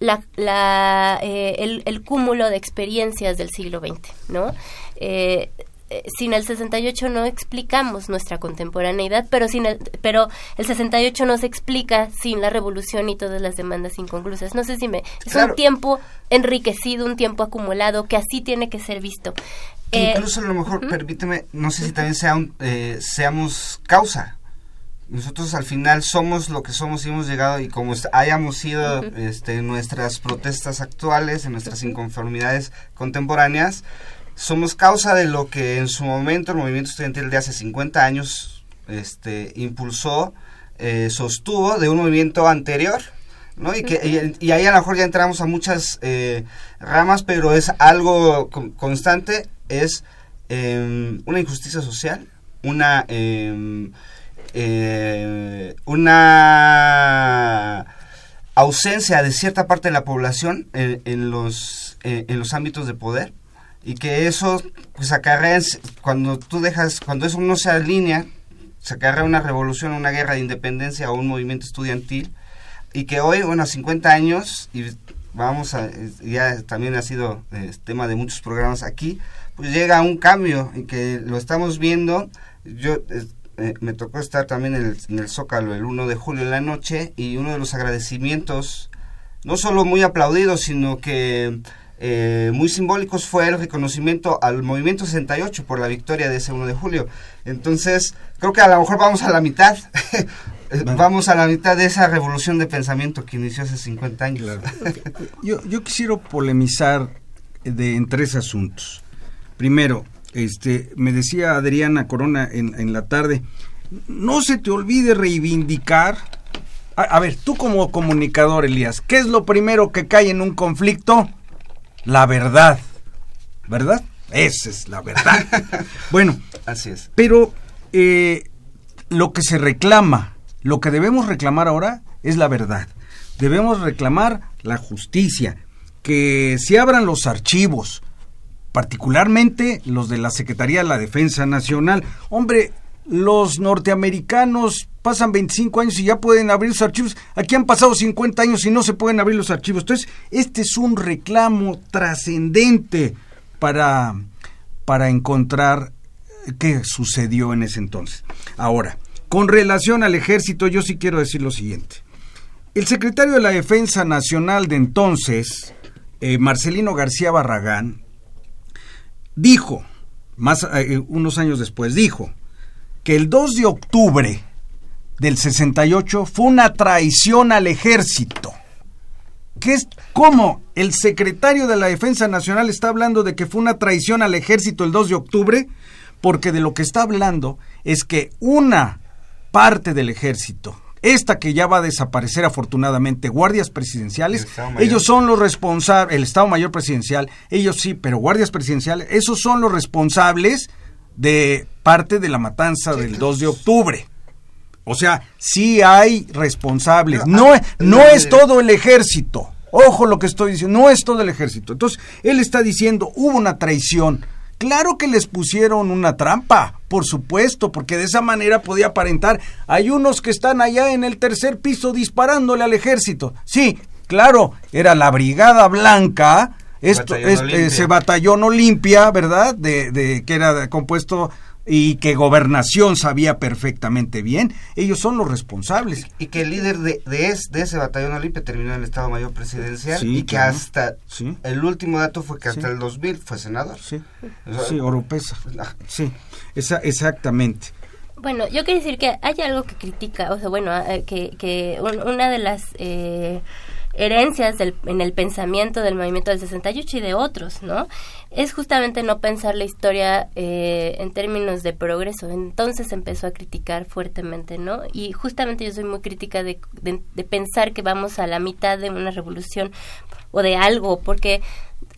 la, la, eh, el, el, cúmulo de experiencias del siglo XX, ¿no? Eh, eh, sin el 68 no explicamos nuestra contemporaneidad, pero sin el, pero el 68 no se explica sin la revolución y todas las demandas inconclusas. No sé si me es un tiempo enriquecido, un tiempo acumulado que así tiene que ser visto. Eh, incluso a lo mejor, permíteme, no sé si también sea eh, seamos causa. Nosotros al final somos lo que somos y hemos llegado y como hayamos sido este, nuestras protestas actuales, en nuestras inconformidades contemporáneas, somos causa de lo que en su momento el movimiento estudiantil de hace 50 años este, impulsó, eh, sostuvo de un movimiento anterior. ¿no? Y, que, y, ahí a lo mejor ya entramos a muchas eh, ramas, pero es algo constante, es em, una injusticia social, una, em, eh, una ausencia de cierta parte de la población en, los, en los ámbitos de poder y que eso pues acarrea cuando tú dejas cuando eso no se alinea se acarrea una revolución una guerra de independencia o un movimiento estudiantil y que hoy bueno a 50 años y vamos a ya también ha sido eh, tema de muchos programas aquí pues llega un cambio y que lo estamos viendo. Yo eh, eh, me tocó estar también en el, en el Zócalo el 1 de julio en la noche y uno de los agradecimientos no solo muy aplaudidos sino que eh, muy simbólicos fue el reconocimiento al movimiento 68 por la victoria de ese 1 de julio. Entonces, creo que a lo mejor vamos a la mitad. vamos a la mitad de esa revolución de pensamiento que inició hace 50 años. yo, yo quisiera polemizar de, en tres asuntos. Primero, este, me decía Adriana Corona en, en la tarde, no se te olvide reivindicar. a ver, tú como comunicador, Elías, ¿qué es lo primero que cae en un conflicto? La verdad. ¿Verdad? Esa es la verdad. bueno, así es. Pero eh, lo que se reclama, lo que debemos reclamar ahora es la verdad. Debemos reclamar la justicia, que se abran los archivos, particularmente los de la Secretaría de la Defensa Nacional. Hombre, los norteamericanos pasan 25 años y ya pueden abrir los archivos. Aquí han pasado 50 años y no se pueden abrir los archivos. Entonces, este es un reclamo trascendente para, para encontrar qué sucedió en ese entonces. Ahora, con relación al ejército, yo sí quiero decir lo siguiente. El secretario de la Defensa Nacional de entonces, eh, Marcelino García Barragán, dijo, más eh, unos años después, dijo, que el 2 de octubre del 68 fue una traición al ejército. ¿Qué es cómo el secretario de la Defensa Nacional está hablando de que fue una traición al ejército el 2 de octubre? Porque de lo que está hablando es que una parte del ejército, esta que ya va a desaparecer afortunadamente, guardias presidenciales, ellos son los responsables, el Estado Mayor Presidencial, ellos sí, pero guardias presidenciales, esos son los responsables de parte de la matanza del 2 de octubre. O sea, sí hay responsables. No, no es todo el ejército. Ojo lo que estoy diciendo, no es todo el ejército. Entonces, él está diciendo, hubo una traición. Claro que les pusieron una trampa, por supuesto, porque de esa manera podía aparentar. Hay unos que están allá en el tercer piso disparándole al ejército. Sí, claro, era la Brigada Blanca, esto, es, ese batallón Olimpia, ¿verdad? De, de, que era compuesto y que gobernación sabía perfectamente bien, ellos son los responsables. Y, que el líder de, de, de, ese batallón Olimpia terminó en el Estado Mayor Presidencial y que hasta el último dato fue que hasta el 2000 fue senador. Sí, sí Oropesa. Sí, esa, exactamente. Bueno, yo quiero decir que hay algo que critica, o sea, bueno, eh, que, que una de las... Eh, herencias del, en el pensamiento del movimiento del 68 y de otros, ¿no? Es justamente no pensar la historia eh, en términos de progreso. Entonces empezó a criticar fuertemente, ¿no? Y justamente yo soy muy crítica de, de, pensar que vamos a la mitad de una revolución o de algo, porque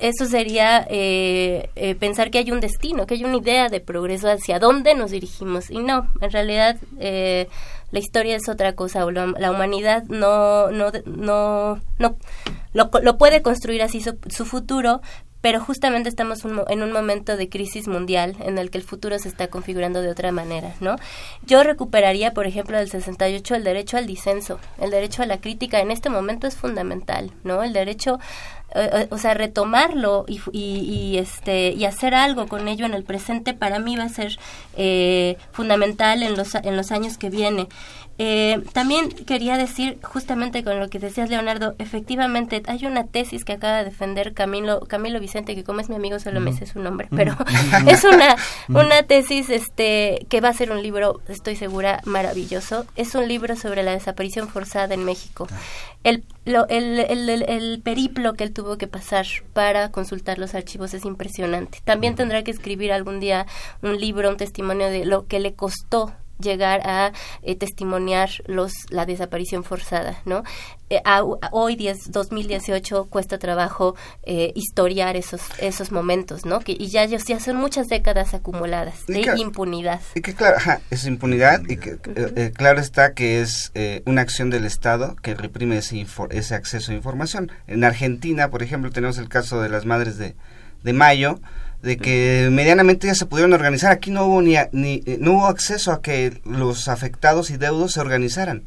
eso sería eh, eh, pensar que hay un destino, que hay una idea de progreso hacia dónde nos dirigimos. Y no, en realidad eh, la historia es otra cosa, la, humanidad no, no, no, no lo, lo puede construir así su, su futuro, pero justamente estamos en un momento de crisis mundial en el que el futuro se está configurando de otra manera, ¿no? Yo recuperaría, por ejemplo, del 68 el derecho al disenso, el derecho a la crítica en este momento es fundamental, ¿no? El derecho eh, eh, o sea, retomarlo y, y, este y hacer algo con ello en el presente para mí va a ser eh, fundamental en los en los años que vienen. Eh, también quería decir, justamente con lo que decías, Leonardo, efectivamente hay una tesis que acaba de defender Camilo, Camilo Vicente, que como es mi amigo solo me sé su nombre, pero es una, una tesis este, que va a ser un libro, estoy segura, maravilloso. Es un libro sobre la desaparición forzada en México. El, el, el, el, periplo que él tuvo que pasar para consultar los archivos es impresionante. También tendrá que escribir algún día un libro, un testimonio de lo que le costó llegar a eh, testimoniar los la desaparición forzada, ¿no? Eh, hoy 2018 cuesta trabajo eh, historiar esos esos momentos, ¿no? Que y ya ya son muchas décadas acumuladas de impunidad. Y que claro, es impunidad y que claro está que es una acción del Estado que reprime ese ese acceso a información. En Argentina, por ejemplo, tenemos el caso de las madres de de Mayo de que medianamente ya se pudieron organizar. Aquí no hubo ni, ni eh, no hubo acceso a que los afectados y deudos se organizaran.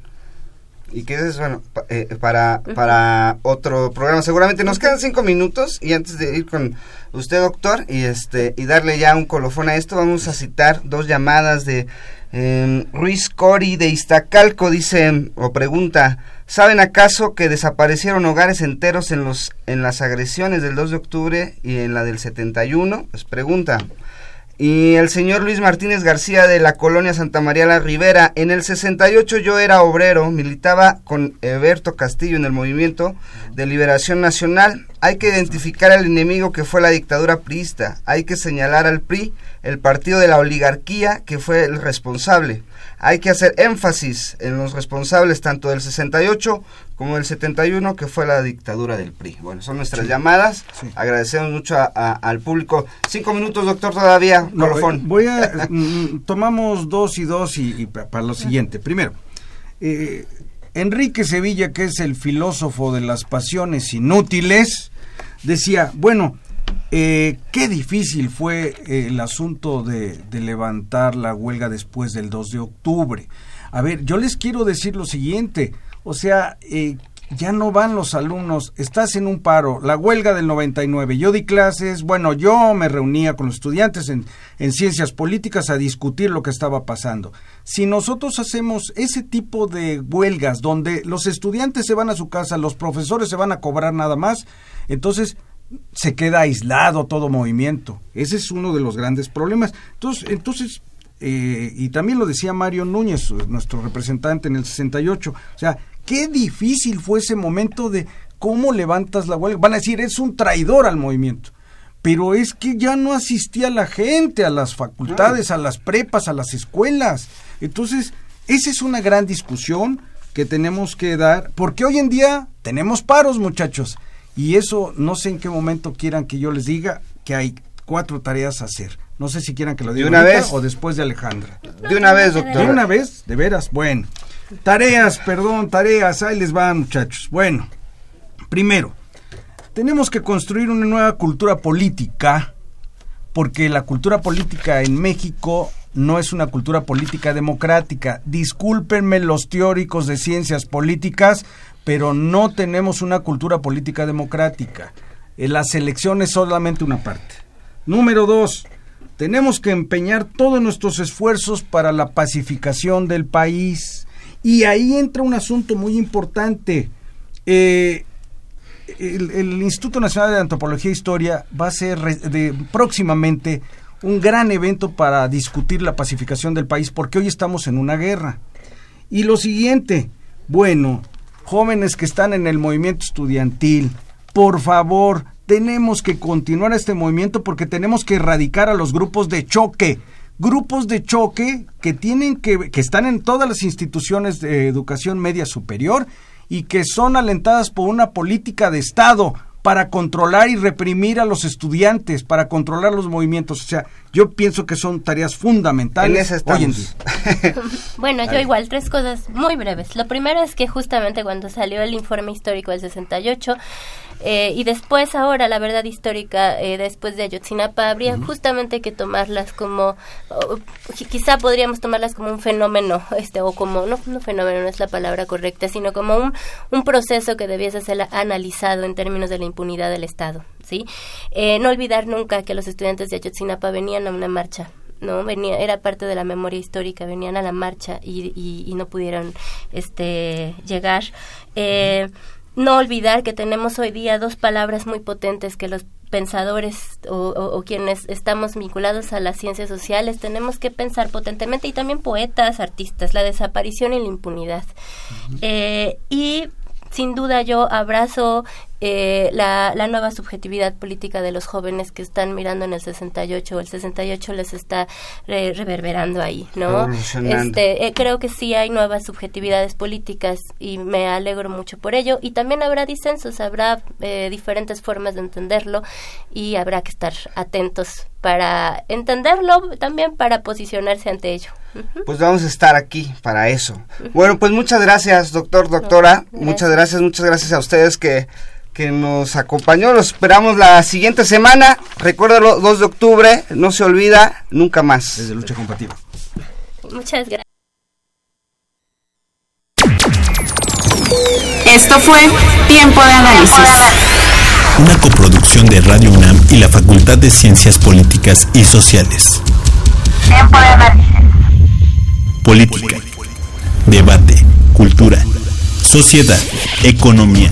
Y que es bueno eh, para para otro programa. Seguramente nos quedan cinco minutos y antes de ir con usted doctor y este y darle ya un colofón a esto vamos a citar dos llamadas de eh, Ruiz Cori de Iztacalco dice o pregunta ¿Saben acaso que desaparecieron hogares enteros en, los, en las agresiones del 2 de octubre y en la del 71? Pues pregunta. Y el señor Luis Martínez García de la colonia Santa María la Rivera. En el 68 yo era obrero, militaba con Eberto Castillo en el movimiento de liberación nacional. Hay que identificar al enemigo que fue la dictadura priista. Hay que señalar al PRI, el partido de la oligarquía, que fue el responsable hay que hacer énfasis en los responsables tanto del 68 como del 71, que fue la dictadura del PRI. Bueno, son nuestras llamadas. Agradecemos mucho al público. Cinco minutos, doctor, todavía. colofón. Eh, voy a. Mm, tomamos dos y dos y, para lo siguiente. Primero, eh, Enrique Sevilla, que es el filósofo de las pasiones inútiles, decía: bueno, eh, qué difícil fue eh, el asunto de, levantar la huelga después del 2 de octubre. A ver, yo les quiero decir lo siguiente, o sea, eh, ya no van los alumnos, estás en un paro, la huelga del 99, yo di clases, bueno, yo me reunía con los estudiantes en, en ciencias políticas a discutir lo que estaba pasando. Si nosotros hacemos ese tipo de huelgas donde los estudiantes se van a su casa, los profesores se van a cobrar nada más, entonces se queda aislado todo movimiento. Ese es uno de los grandes problemas. Entonces, entonces eh, y también lo decía Mario Núñez, nuestro representante en el 68, o sea, qué difícil fue ese momento de cómo levantas la huelga. Van a decir, es un traidor al movimiento. Pero es que ya no asistía la gente a las facultades, a las prepas, a las escuelas. Entonces, esa es una gran discusión que tenemos que dar, porque hoy en día tenemos paros, muchachos, y eso no sé en qué momento quieran que yo les diga que hay cuatro tareas a hacer. No sé si quieran que lo diga una vez? o después de Alejandra. De una vez, doctor. ¿De una vez? ¿De veras? Bueno. Tareas, perdón, tareas, ahí les van, muchachos. Bueno, primero, tenemos que construir una nueva cultura política, porque la cultura política en México no es una cultura política democrática. Discúlpenme los teóricos de ciencias políticas, pero no tenemos una cultura política democrática. En las elecciones solamente una parte. Número dos, tenemos que empeñar todos nuestros esfuerzos para la pacificación del país. Y ahí entra un asunto muy importante. Eh, el, el, Instituto Nacional de Antropología e Historia va a ser de, próximamente un gran evento para discutir la pacificación del país, porque hoy estamos en una guerra. Y lo siguiente, bueno, jóvenes que están en el movimiento estudiantil, por favor, tenemos que continuar este movimiento porque tenemos que erradicar a los grupos de choque. Grupos de choque que tienen que, que están en todas las instituciones de educación media superior y que son alentadas por una política de Estado para controlar y reprimir a los estudiantes, para controlar los movimientos. O sea, yo pienso que son tareas fundamentales hoy en día. bueno, yo igual, tres cosas muy breves. Lo primero es que justamente cuando salió el informe histórico del 68, eh, y después ahora la verdad histórica eh, después de Ayotzinapa habría justamente que tomarlas como quizá podríamos tomarlas como un fenómeno este o como no, no fenómeno no es la palabra correcta sino como un, un proceso que debiese ser analizado en términos de la impunidad del Estado sí eh, no olvidar nunca que los estudiantes de Ayotzinapa venían a una marcha no venía era parte de la memoria histórica venían a la marcha y, y, y no pudieron este llegar. Eh, no olvidar que tenemos hoy día dos palabras muy potentes que los pensadores o, o, o, quienes estamos vinculados a las ciencias sociales tenemos que pensar potentemente y también poetas, artistas, la desaparición y la impunidad. Uh -huh. eh, y sin duda yo abrazo eh, la, la, nueva subjetividad política de los jóvenes que están mirando en el 68. El 68 les está re reverberando ahí, ¿no? Este, eh, creo que sí hay nuevas subjetividades políticas y me alegro mucho por ello. Y también habrá disensos, habrá eh, diferentes formas de entenderlo y habrá que estar atentos para entenderlo, también para posicionarse ante ello. Pues vamos a estar aquí para eso. Bueno, pues muchas gracias, doctor, doctora. Gracias. Muchas gracias, muchas gracias a ustedes que que nos acompañó. Los esperamos la siguiente semana. Recuérdalo, 2 de octubre. No se olvida, nunca más. Desde Lucha Combativa. Muchas gracias. Esto fue Tiempo de Análisis. Una coproducción de Radio UNAM y la Facultad de Ciencias Políticas y Sociales. Tiempo de Análisis. Política. Debate. Cultura. Sociedad. Economía